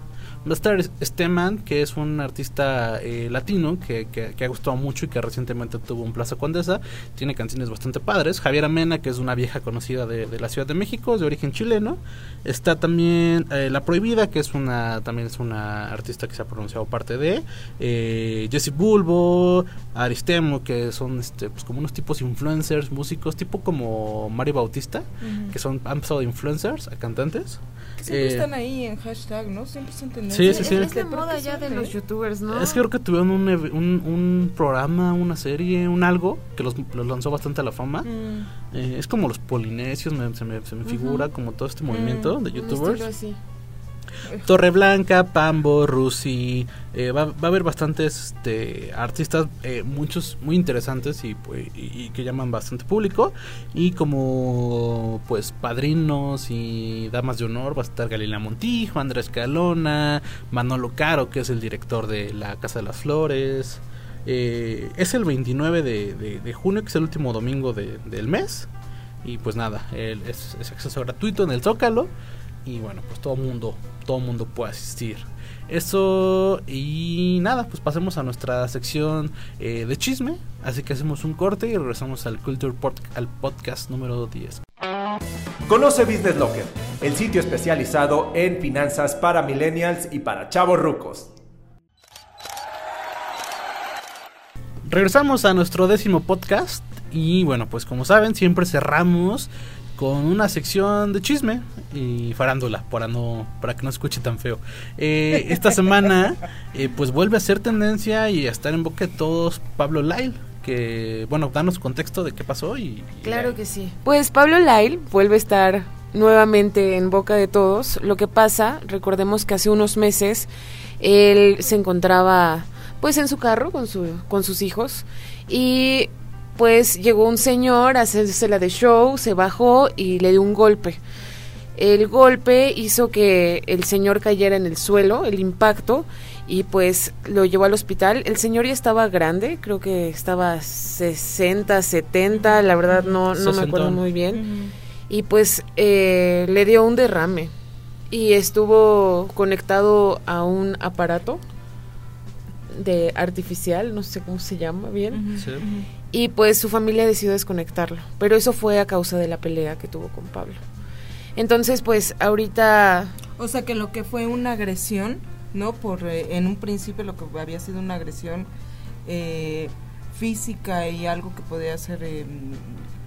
Va a estar Steman, que es un artista eh, latino que, que, que ha gustado mucho y que recientemente tuvo un Plaza Condesa. Tiene canciones bastante padres. Javier Amena, que es una vieja conocida de, de la Ciudad de México, es de origen chileno. Está también eh, La Prohibida, que es una también es una artista que se ha pronunciado parte de. Eh, Jesse Bulbo, Aristemo, que son este, pues, como unos tipos influencers, músicos, tipo como Mario Bautista, que son han pasado de influencers a cantantes.
Que siempre
Eh,
están ahí en hashtag, ¿no? Siempre están teniendo.
Sí, sí, sí.
Es la
¿Por qué
moda ya de los youtubers, ¿no?
Es que creo que tuvieron un, ev- un, un programa, una serie, un algo que los, los lanzó bastante a la fama.
Mm.
Eh, es como los polinesios, me- se me, se me figura como todo este movimiento de
Un
youtubers.
estilo así.
Torreblanca, Pambo, Rusi, eh, va, a haber bastantes este, artistas, eh, muchos muy interesantes y, pues, y- que llaman bastante público. Y como pues padrinos y damas de honor va a estar Galilea Montijo, Andrés Calona, Manolo Caro, que es el director de La Casa de las Flores. Eh, es el 29 de, junio, que es el último domingo de- del mes. Y pues nada, el- es acceso gratuito en el Zócalo. Y bueno, pues todo mundo, todo mundo puede asistir. Eso y nada, pues pasemos a nuestra sección eh, de chisme. Así que hacemos un corte y regresamos al Culture Pod- al podcast número 10.
Conoce Business Locker, el sitio especializado en finanzas para millennials y para chavos rucos.
Regresamos a nuestro décimo podcast y bueno, pues como saben, siempre cerramos con una sección de chisme y farándula para no para que no escuche tan feo. Eh, esta semana eh, pues vuelve a ser tendencia y a estar en boca de todos Pablo Lyle, que bueno, danos contexto de qué pasó y, y
Claro que sí. Pues Pablo Lyle vuelve a estar nuevamente en boca de todos. Lo que pasa, recordemos que hace unos meses él se encontraba pues en su carro con su con sus hijos y pues llegó un señor a hacerse la de show, se bajó y le dio un golpe. El golpe hizo que el señor cayera en el suelo, el impacto, y pues lo llevó al hospital. El señor ya estaba grande, creo que estaba 60, 70, la verdad no, no me acuerdo muy bien. Y pues eh, le dio un derrame y estuvo conectado a un aparato de artificial, no sé cómo se llama bien.
Sí.
Y pues su familia decidió desconectarlo. Pero eso fue a causa de la pelea que tuvo con Pablo. Entonces, pues ahorita
O sea que lo que fue una agresión, ¿no? Por eh, en un principio lo que había sido una agresión eh, física y algo que podía ser eh,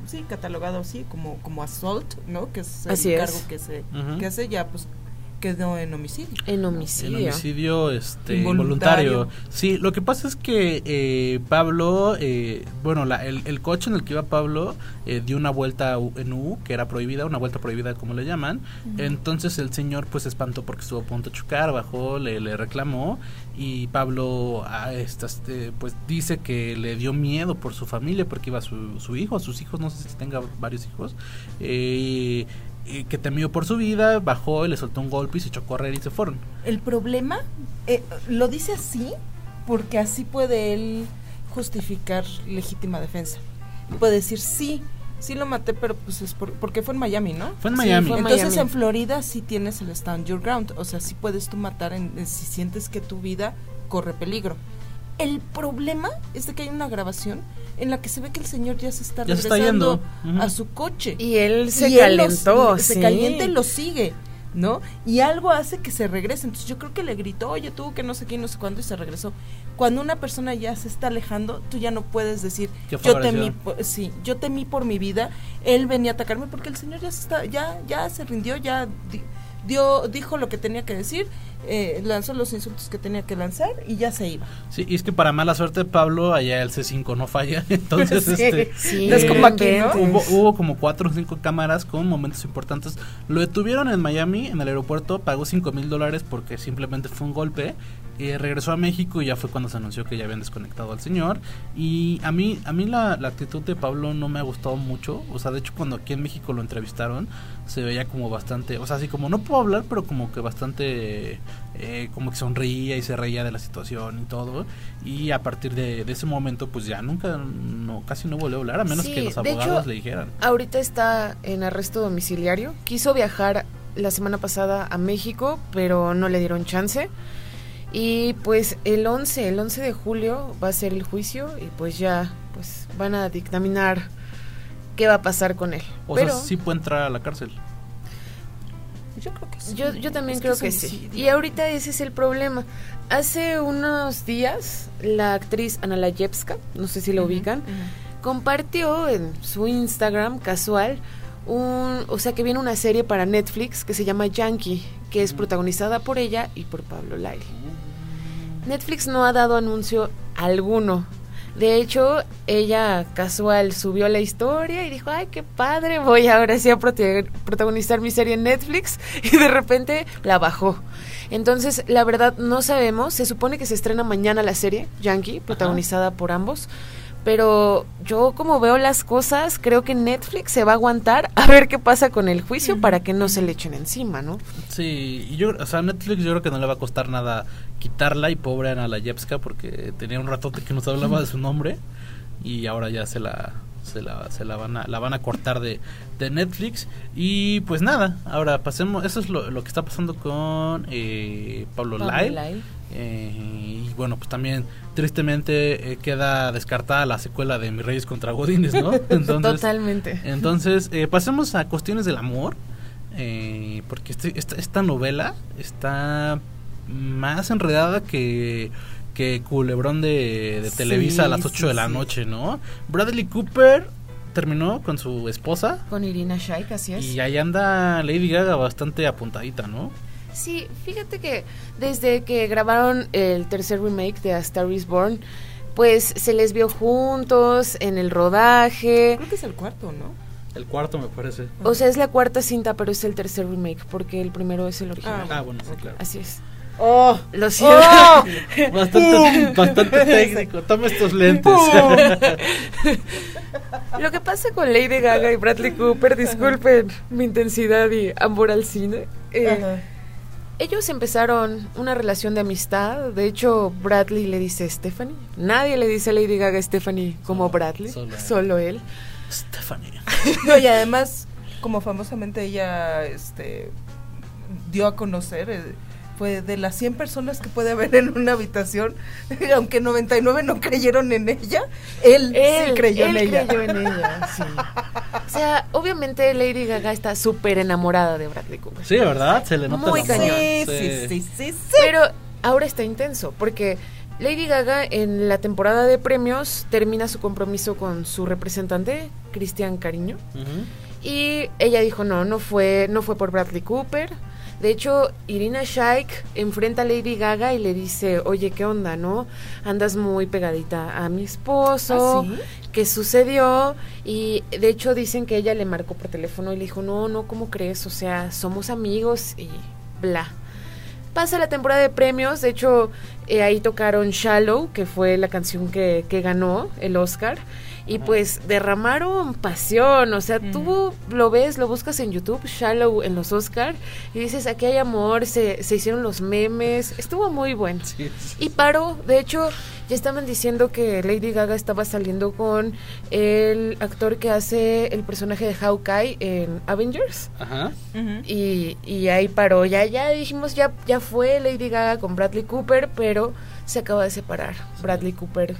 sí catalogado así como como assault, ¿no? Que es el
Así es.
cargo que se que hace ya pues quedó en homicidio.
en
En
homicidio.
homicidio este,
Involuntario.
involuntario. Sí, lo que pasa es que eh, Pablo, eh, bueno, la- el, el coche en el que iba Pablo eh, dio una vuelta en U, que era prohibida, una vuelta prohibida como le llaman. Entonces el señor pues se espantó porque estuvo a punto de chocar, bajó, le, le reclamó y Pablo ah, estas, eh, pues dice que le dio miedo por su familia porque iba su, su hijo, sus hijos, no sé si tenga varios hijos. eh, eh, que temió por su vida, bajó y le soltó un golpe y se echó a correr y se fueron.
El problema eh, lo dice así porque así puede él justificar legítima defensa. Puede decir sí, sí lo maté, pero pues es por- porque fue en Miami, ¿no?
Fue en
Sí,
Miami.
fue en
Entonces
Miami.
en Florida sí tienes el stand your ground, o sea, sí puedes tú matar en, en- si sientes que tu vida corre peligro. El problema es de que hay una grabación en la que se ve que el señor ya se está
Ya se está
regresando a su coche.
Y él se
Y él
calentó,
se
sí.
calienta y lo sigue, ¿no? Y algo hace que se regrese. Entonces yo creo que le gritó, oye tú, que no sé quién, no sé cuándo, y se regresó. Cuando una persona ya se está alejando, tú ya no puedes decir, yo temí, por- sí, yo temí por mi vida, él venía a atacarme porque el señor ya se está, ya, ya se rindió, ya dio, dijo lo que tenía que decir, eh, lanzó los insultos que tenía que lanzar y ya se iba.
Sí, y es que para mala suerte Pablo, allá el C5 no falla, entonces
Sí.
este...
Sí,
es como aquí, ¿no?
Hubo, hubo como cuatro o cinco cámaras con momentos importantes. Lo detuvieron en Miami, en el aeropuerto, pagó cinco mil dólares porque simplemente fue un golpe. Y regresó a México y ya fue cuando se anunció que ya habían desconectado al señor. Y a mí, a mí la, la actitud de Pablo no me ha gustado mucho. O sea, de hecho cuando aquí en México lo entrevistaron, se veía como bastante, o sea, así como no puedo hablar, pero como que bastante, eh, como que sonreía y se reía de la situación y todo. Y a partir de, de ese momento, pues ya nunca, no, casi no volvió a hablar, a menos
Sí,
que los abogados
hecho,
le dijeran.
Ahorita está en arresto domiciliario. Quiso viajar la semana pasada a México, pero no le dieron chance. Y pues el 11, el 11 de julio va a ser el juicio y pues ya pues van a dictaminar qué va a pasar con él.
O
pero
sea, sí puede entrar a la cárcel.
Yo creo que sí.
yo, yo también
Es
creo que sí. Y ahorita ese es el problema. Hace unos días la actriz Ana Layevska, no sé si la ubican, compartió en su Instagram casual un, o sea que viene una serie para Netflix que se llama Yankee, que es protagonizada por ella y por Pablo Lyle. Netflix no ha dado anuncio alguno. De hecho, ella casual subió la historia y dijo, ay, qué padre, voy ahora sí a protagonizar mi serie en Netflix y de repente la bajó. Entonces, la verdad, no sabemos, se supone que se estrena mañana la serie, Yankee, protagonizada por ambos, pero yo como veo las cosas, creo que Netflix se va a aguantar a ver qué pasa con el juicio para que no se le echen encima, ¿no?
Sí, y yo, o sea, Netflix yo creo que no le va a costar nada quitarla y pobre Ana Layevska porque tenía un ratote que nos hablaba de su nombre y ahora ya se la se la, se la van a la van a cortar de, de Netflix y pues nada ahora pasemos eso es lo, lo que está pasando con eh, Pablo,
Pablo
Lyle,
Lyle.
Eh, y bueno pues también tristemente eh, queda descartada la secuela de Mis Reyes contra Godines no entonces
Totalmente.
entonces, eh, pasemos a cuestiones del amor. porque este- esta, esta novela está más enredada que, que Culebrón de, de
Sí,
Televisa a las 8
sí,
de la
sí.
noche, ¿no? Bradley Cooper terminó con su esposa.
Con Irina Shayk, así es.
Y ahí anda Lady Gaga bastante apuntadita, ¿no?
Sí, fíjate que desde que grabaron el tercer remake de A Star is Born, pues se les vio juntos en el rodaje.
Creo que es el cuarto, ¿no?
El cuarto me parece.
O sea, es la cuarta cinta, pero es el tercer remake, porque el primero es el original.
Ah, bueno, sí, claro.
Así es.
¡Oh!
Lo siento.
Bastante, bastante técnico. Toma estos lentes.
Lo que pasa con Lady Gaga y Bradley Cooper, disculpen mi intensidad y amor al cine. eh. Ellos empezaron una relación de amistad. De hecho, Bradley le dice Stephanie. Nadie le dice a Lady Gaga Stephanie como
Solo-
Bradley.
solo él. Stephanie.
No, y además, como famosamente ella este, dio a conocer, eh, de las 100 personas que puede haber en una habitación, aunque 99 no creyeron en ella, él,
Él,
sí creyó
él
en ella.
creyó en ella, sí. O sea, obviamente Lady Gaga está súper enamorada de Bradley Cooper.
Sí, ¿verdad? Se le nota
Muy cañón.
Sí, sí, sí, sí, sí.
Pero ahora está intenso, porque Lady Gaga en la temporada de premios termina su compromiso con su representante, Cristian Cariño. Y ella dijo, no, no fue, no fue por Bradley Cooper. De hecho, Irina Shayk enfrenta a Lady Gaga y le dice, oye, ¿qué onda, no? Andas muy pegadita a mi esposo.
¿Ah, sí?
¿Qué sucedió? Y de hecho dicen que ella le marcó por teléfono y le dijo, no, no, ¿cómo crees? O sea, somos amigos y bla. Pasa la temporada de premios, de hecho eh, ahí tocaron Shallow, que fue la canción que, que ganó el Oscar, y pues derramaron pasión, o sea, tú lo ves, lo buscas en YouTube, Shallow en los Oscar, y dices, aquí hay amor, se, se hicieron los memes, estuvo muy bueno.
Sí, sí.
Y paró, de hecho, ya estaban diciendo que Lady Gaga estaba saliendo con el actor que hace el personaje de Hawkeye en Avengers.
Ajá.
Y, y ahí paró. Ya, ya dijimos, ya, ya fue Lady Gaga con Bradley Cooper, pero se acaba de separar Bradley Cooper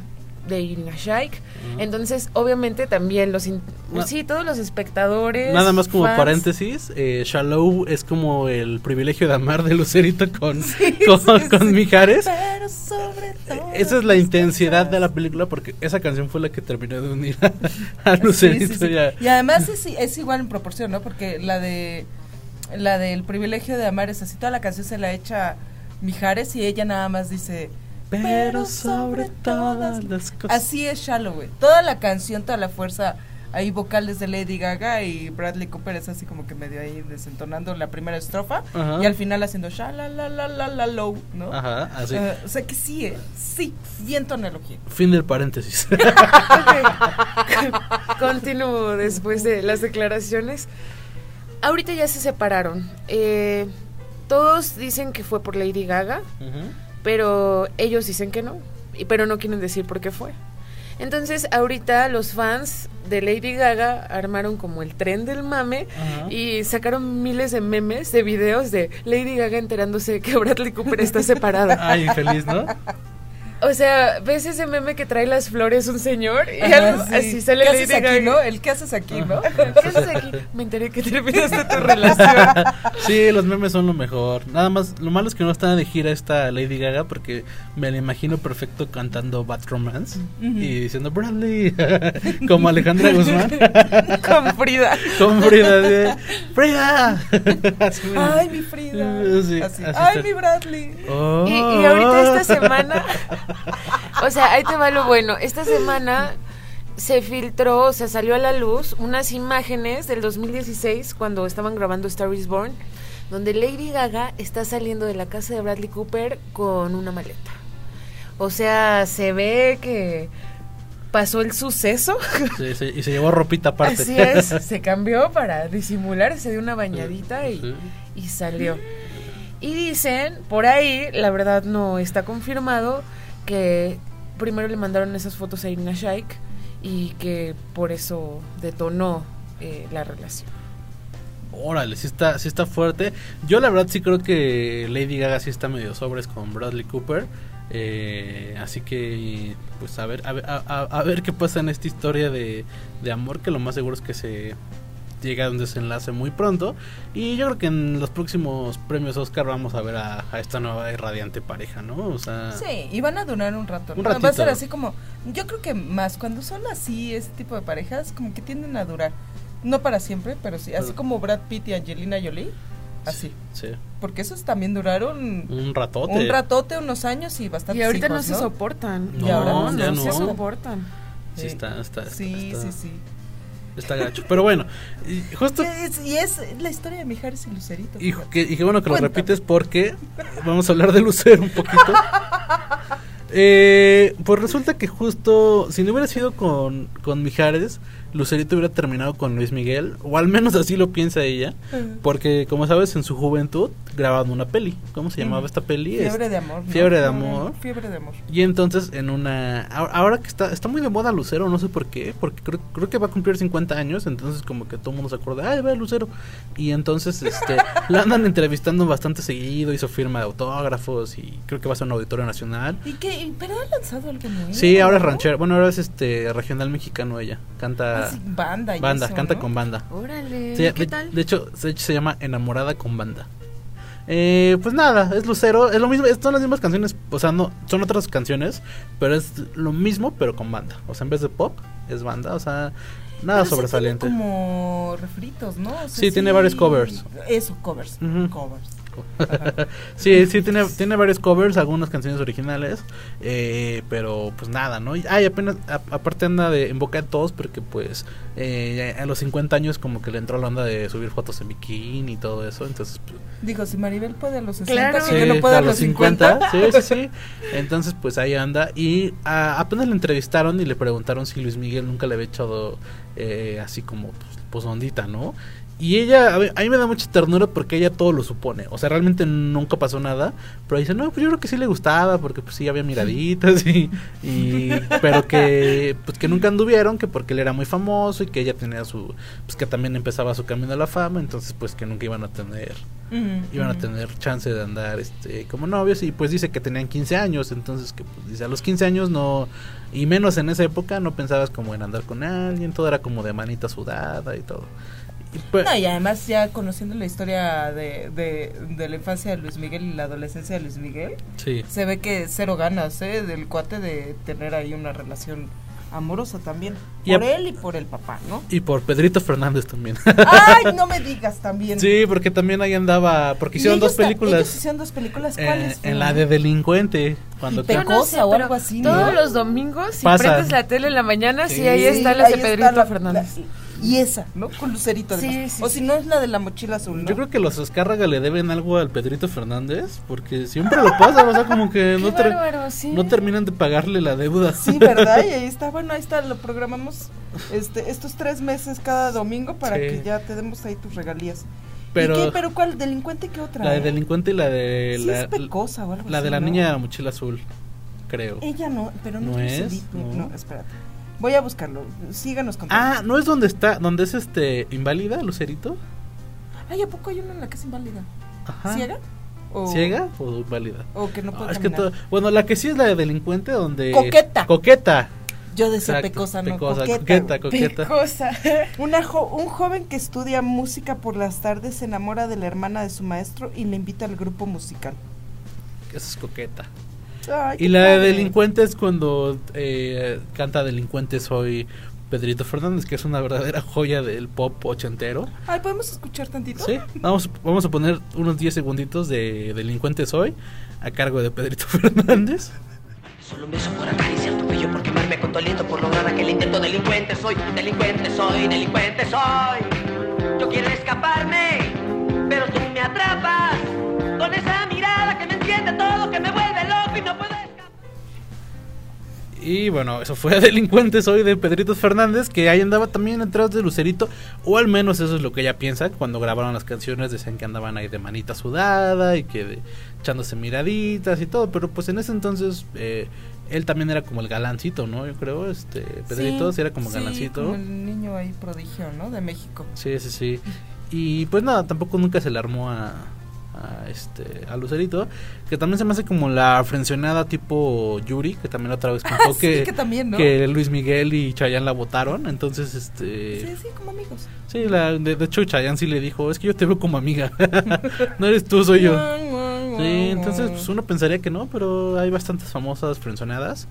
de Irina Shayk. Entonces, obviamente, también los...
Na-
sí, todos los espectadores...
Nada más como
fans,
paréntesis, eh, Shallow es como el privilegio de amar de Lucerito con, con, con Mijares.
Pero sobre todo.
Esa es la intensidad de la película porque esa canción fue la que terminó de unir a, Lucerito a-
Y además es, es igual en proporción, ¿no? Porque la de La del privilegio de amar es así. Toda la canción se la echa Mijares y ella nada más dice.
Pero sobre todas las cosas.
Así es Shallow, güey. Toda la canción, toda la fuerza. Hay vocales de Lady Gaga y Bradley Cooper es así como que medio ahí desentonando la primera estrofa
Ajá.
y al final haciendo sha-la-la-la-la-la low, ¿no?
Ajá, así.
Eh, o sea que sí, eh, sí, bien tonalogía.
Fin del paréntesis.
Continúo después de las declaraciones. Ahorita ya se separaron. Eh, todos dicen que fue por Lady Gaga,
Ujú.
Pero ellos dicen que no. y- Pero no quieren decir por qué fue. Entonces, ahorita los fans de Lady Gaga armaron como el tren del mame y sacaron miles de memes, de videos de Lady Gaga enterándose que Bradley Cooper está separada.
Ay, feliz, ¿no?
O sea, ¿ves ese meme que trae las flores un señor? Y
Ajá,
algo
sí.
así sale
¿Qué
Lady
haces aquí,
Gaga.
no? El que haces aquí, ¿no?
¿Qué haces aquí? Me enteré que terminaste tu relación.
Sí, los memes son lo mejor. Nada más, lo malo es que no está de gira esta Lady Gaga porque me la imagino perfecto cantando Bad Romance y diciendo Bradley, como Alejandra Guzmán,
Con Frida.
con Frida de Frida.
Ay, mi Frida.
Sí,
Así.
así
Ay,
está.
mi Bradley.
Oh.
Y, y ahorita esta semana, o sea, ahí te va lo bueno. Esta semana se filtró, o sea, salió a la luz unas imágenes del 2016 cuando estaban grabando Star is Born, donde Lady Gaga está saliendo de la casa de Bradley Cooper con una maleta. O sea, se ve que pasó el suceso.
Sí, sí, y se llevó ropita aparte.
Así es, se cambió para disimular, se dio una bañadita y,
Sí.
y salió. Y dicen, por ahí, la verdad no está confirmado, que primero le mandaron esas fotos a Irina Shayk y que por eso detonó eh, la relación.
Órale, sí está, sí está fuerte. Yo la verdad sí creo que Lady Gaga sí está medio sobres con Bradley Cooper. Eh, así que, pues a ver, a ver, qué pasa en esta historia de, de amor, que lo más seguro es que se llega a un desenlace muy pronto. Y yo creo que en los próximos premios Oscar vamos a ver a, a esta nueva y radiante pareja, ¿no? O sea,
Sí, y van a durar un rato.
Un
¿no? Va a ser así como, yo creo que más cuando son así, este tipo de parejas, como que tienden a durar. No para siempre, pero sí, así como Brad Pitt y Angelina Jolie, así.
sí,
Porque esos también duraron
un ratote.
un ratote, unos años y bastante.
Y ahorita no se soportan.
No,
Y ahora
no,
ya
no se
no.
soportan.
Sí, está, está, está,
Sí,
está-
sí, sí.
Está gacho. Pero bueno, y justo
es, y es la historia de Mijares y Lucerito.
Y que, y que bueno que lo repites porque vamos a hablar de Lucero un poquito. Eh, pues resulta que justo, si no hubiera sido con, con Mijares, Lucerito hubiera terminado con Luis Miguel, o al menos así lo piensa ella, porque como sabes, en su juventud grababan una peli. ¿Cómo se llamaba esta peli?
Fiebre
Este,
de amor. ¿no?
Fiebre de amor.
Fiebre de amor.
Y entonces en una... ahora- que está, está muy de moda Lucero, no sé por qué, porque creo, creo que va a cumplir 50 años, entonces como que todo el mundo se acuerda, ay, ve a Lucero. Y entonces este, la andan entrevistando bastante seguido, hizo firma de autógrafos y creo que va a ser un auditorio nacional.
¿Y qué? ¿Y- ¿Pero ha lanzado algo nuevo?
Sí, ahora es
¿no?
ranchera, bueno, ahora es este regional mexicano ella, canta
Ah, sí, banda.
banda,
eso,
canta
¿no?
con banda.
Órale,
Sí,
¿qué
de,
tal?
de hecho se llama Enamorada con banda. Eh, pues nada, es Lucero, es lo mismo, son las mismas canciones, o sea, no, son otras canciones, pero es lo mismo, pero con banda. O sea, en vez de pop, es banda, o sea, nada
Pero sí
sobresaliente.
tiene como refritos, ¿no? O sea,
Sí, tiene varios covers.
Eso, covers. Covers.
sí, sí, tiene, tiene varios covers, algunas canciones originales, eh, pero pues nada, ¿no? Y, ay, apenas, a- aparte anda de, en boca de todos, porque pues eh, a los 50 años como que le entró la onda de subir fotos en bikini y todo eso, entonces pues,
Digo, si Maribel puede a los 60,
Claro.
que yo no puedo a los 50.
Sí, sí, sí. Entonces, pues ahí anda. Y ah, apenas le entrevistaron y le preguntaron si Luis Miguel nunca le había echado eh, así como, pues, pues, ondita, ¿no? Y ella, a, mí- a mí me da mucha ternura porque ella todo lo supone. O sea, realmente nunca pasó nada. Pero dice, no, pues yo creo que sí le gustaba porque pues sí había miraditas y... y pero que, pues que nunca anduvieron, que porque él era muy famoso y que ella tenía su... Pues que también empezaba su camino a la fama. Entonces, pues que nunca iban a tener iban a tener chance de andar este como novios y pues dice que tenían 15 años, entonces que pues dice a los 15 años no y menos en esa época no pensabas como en andar con alguien, todo era como de manita sudada y todo. Y pues,
No, y además ya conociendo la historia de, de, de la infancia de Luis Miguel y la adolescencia de Luis Miguel,
sí.
se ve que cero ganas, ¿eh? Del cuate de tener ahí una relación amorosa también.
Y
por
a-
él y por el papá, ¿no?
Y por Pedrito Fernández también.
Ay, no me digas también.
sí, porque también ahí andaba, porque hicieron dos películas.
Ellos hicieron dos películas,
eh,
¿cuáles?
en la de Delincuente, cuando
Pecosa
no sé,
o algo así,
Todos
¿no?
los domingos, si
Pasan.
prendes la tele en la mañana, sí,
Sí.
ahí está la de Pedrito
la-
Fernández.
la- y esa, ¿no? Con Lucerito
Sí,
además.
sí,
o
sí.
si no es la de la mochila azul, ¿no?
Yo creo que los Azcárraga le deben algo al Pedrito Fernández, porque siempre lo pasan, o sea, como que no, ter-
bárbaro, sí.
no terminan de pagarle la deuda.
Sí, ¿verdad? Y ahí está, bueno, ahí está, lo programamos este, estos tres meses cada domingo para
Sí.
que ya te demos ahí tus regalías.
Pero-
¿Y qué? ¿Pero cuál? ¿Delincuente qué otra?
La de
eh?
Delincuente y la de...
Sí
la,
es pecosa o algo
la
así,
de la
¿no?
niña de la mochila azul, creo.
Ella no, pero no,
¿No
es
es?
Lucerito,
No.
No. espérate. Voy a buscarlo. Síganos contando.
Ah, ¿no es donde está, donde es este, inválida, Lucerito?
Ay, ¿a poco hay una en la que es inválida?
Ajá.
¿Ciega? O,
¿Ciega o inválida?
O que no
Ah,
puede
es que
caminar.
todo, bueno, la que sí es la de delincuente donde...
Coqueta.
Coqueta.
Yo decía
Exacto,
pecosa, no,
pecosa,
coqueta.
coqueta, coqueta.
Una jo- un joven que estudia música por las tardes se enamora de la hermana de su maestro y le invita al grupo musical.
Esa es coqueta.
Ay,
Y la de
padre.
delincuente es cuando eh, canta delincuente soy Pedrito Fernández, que es una verdadera joya del pop ochentero.
Ay, ¿podemos escuchar tantito?
Sí, vamos, vamos a poner unos 10 segunditos de delincuente soy a cargo de Pedrito Fernández.
Solo un beso por acariciar tu cuello, por quemarme con tu aliento, por lograr aquel intento. Delincuente soy, delincuente soy, delincuente soy. Yo quiero escaparme, Y
bueno, eso fue Delincuente Soy de Pedrito Fernández, que ahí andaba también detrás de Lucerito, o al menos eso es lo que ella piensa. Cuando grabaron las canciones decían que andaban ahí de manita sudada y que de- echándose miraditas y todo, pero pues en ese entonces eh, él también era como el galancito, ¿no? Yo creo, este Pedrito sí, era como
sí,
galancito.
como el niño ahí prodigio, ¿no? De México.
Sí, sí, sí. Y pues nada, tampoco nunca se le armó a, a este a Lucerito, que también se me hace como la frencionada tipo Yuri, que también la otra vez contó
sí,
que,
que también, ¿no?
que Luis Miguel y Chayanne la votaron, entonces este
Sí, sí, como amigos.
sí, la, de, de hecho Chayanne sí le dijo, es que yo te veo como amiga, no eres tú, soy yo. Sí, entonces pues uno pensaría que no, pero hay bastantes famosas frenzoneadas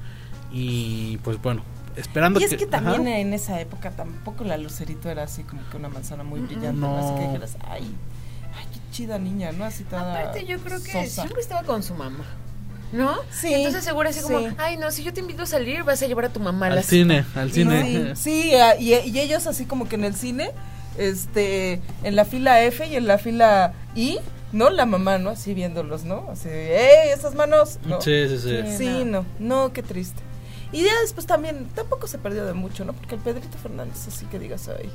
y pues bueno, esperando
Y es que también
Ajá.
en esa época tampoco la Lucerito era así como que una manzana muy brillante,
No.
Así que dijeras, ay, chida niña, ¿no? Así toda
Aparte, yo creo que
sosa.
siempre estaba con su mamá. ¿No?
Sí,
Entonces seguro así como, ay no, si yo te invito a salir, vas a llevar a tu mamá a
al cine, al cine.
Sí, sí, a- y, y ellos así como que en el cine, este, en la fila F y en la fila I, ¿no? La mamá, ¿no? Así viéndolos, ¿no? Así, ¡ey, esas manos! ¿no?
Sí, sí, sí.
Sí, no, no, qué triste. Y ya después también, tampoco se perdió de mucho, ¿no? Porque el Pedrito Fernández, así que digas, ay.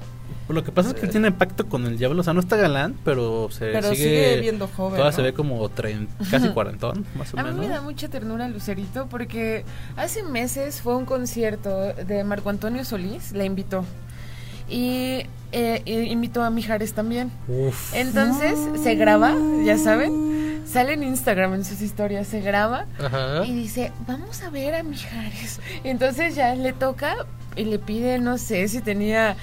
Lo que pasa es que él tiene pacto con el diablo, o sea, no está galán, pero se
Pero
sigue,
sigue viendo joven,
Todavía
¿no?
se ve como trein- casi cuarentón, más o
A mí
menos.
me da mucha ternura Lucerito porque hace meses fue a un concierto de Marco Antonio Solís, la invitó. Y eh, eh, invitó a Mijares también.
Uf.
Entonces se graba, ya saben, sale en Instagram en sus historias, se graba
Ajá.
y dice, vamos a ver a Mijares. Entonces ya le toca y le pide, no sé si tenía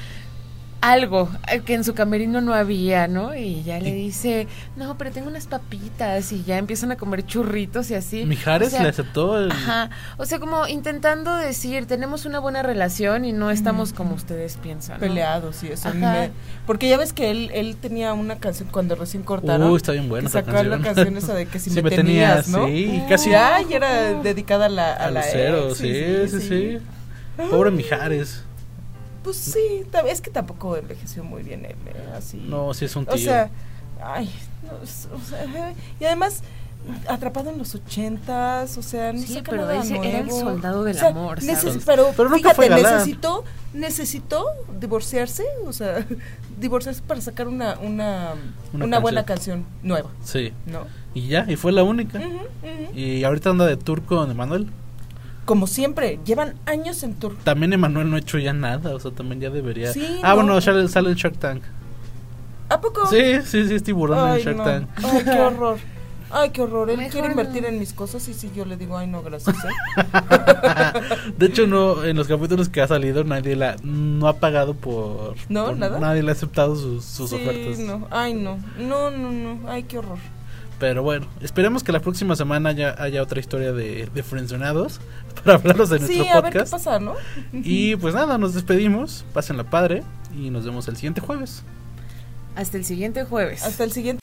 algo eh, que en su camerino no había, ¿no? Y ya le dice, no, pero tengo unas papitas y ya empiezan a comer churritos y así.
Mijares
O sea,
le aceptó el...
Ajá, o sea, como intentando decir, tenemos una buena relación y no estamos como ustedes piensan. ¿no?
Peleados y eso.
Ajá.
me- porque ya ves que él, él tenía una canción cuando recién cortaron.
Uy, está bien buena esa
sacó la
canción.
canción esa de que si,
Si
me,
me
tenías,
tenías,
¿no?
sí, y casi-
Ay, era dedicada a la, a
a
la
Lucero,
ex,
sí, sí, sí, Pobre Mijares.
Pues sí, es que tampoco envejeció muy bien él, ¿eh? así.
No, sí es un tío.
O sea, ay, no, o sea, y además atrapado en los ochentas, o sea, no
Sí,
saca
pero
nada
ese era el
nuevo.
soldado del
O sea,
amor,
neces-
¿sabes?
pero,
Pero nunca
fíjate,
fue
necesitó, necesitó divorciarse, o sea, divorciarse para sacar una, una,
Una
una, buena
canción.
nueva,
sí.
¿no?
Y ya, y fue la única. Y ahorita anda de tour con Emanuel.
Como siempre, llevan años en tour.
También Emanuel no ha hecho ya nada, o sea, también ya debería.
Sí,
ah,
no.
bueno, sale, sale en Shark Tank.
¿A poco?
Sí, sí, sí, es tiburón en
Ay,
Shark
no.
Tank.
Ay, qué horror. Ay, qué horror. Él
Mejor
quiere
no.
invertir en mis cosas y si yo le digo, ay, no, gracias. ¿eh?
de hecho, no, en los capítulos que ha salido, nadie la no ha pagado por.
¿No?
por-
¿Nada?
Nadie le ha aceptado sus, sus
sí,
ofertas.
no. Ay, no. No, no, no. Ay, qué horror.
Pero bueno, esperemos que la próxima semana haya, haya otra historia de, de Frenzonados para hablarlos de nuestro
Sí, a ver qué
podcast.
pasa, ¿no?
Y pues nada, nos despedimos. Pásenla padre y nos vemos el siguiente jueves.
Hasta el siguiente jueves.
Hasta el siguiente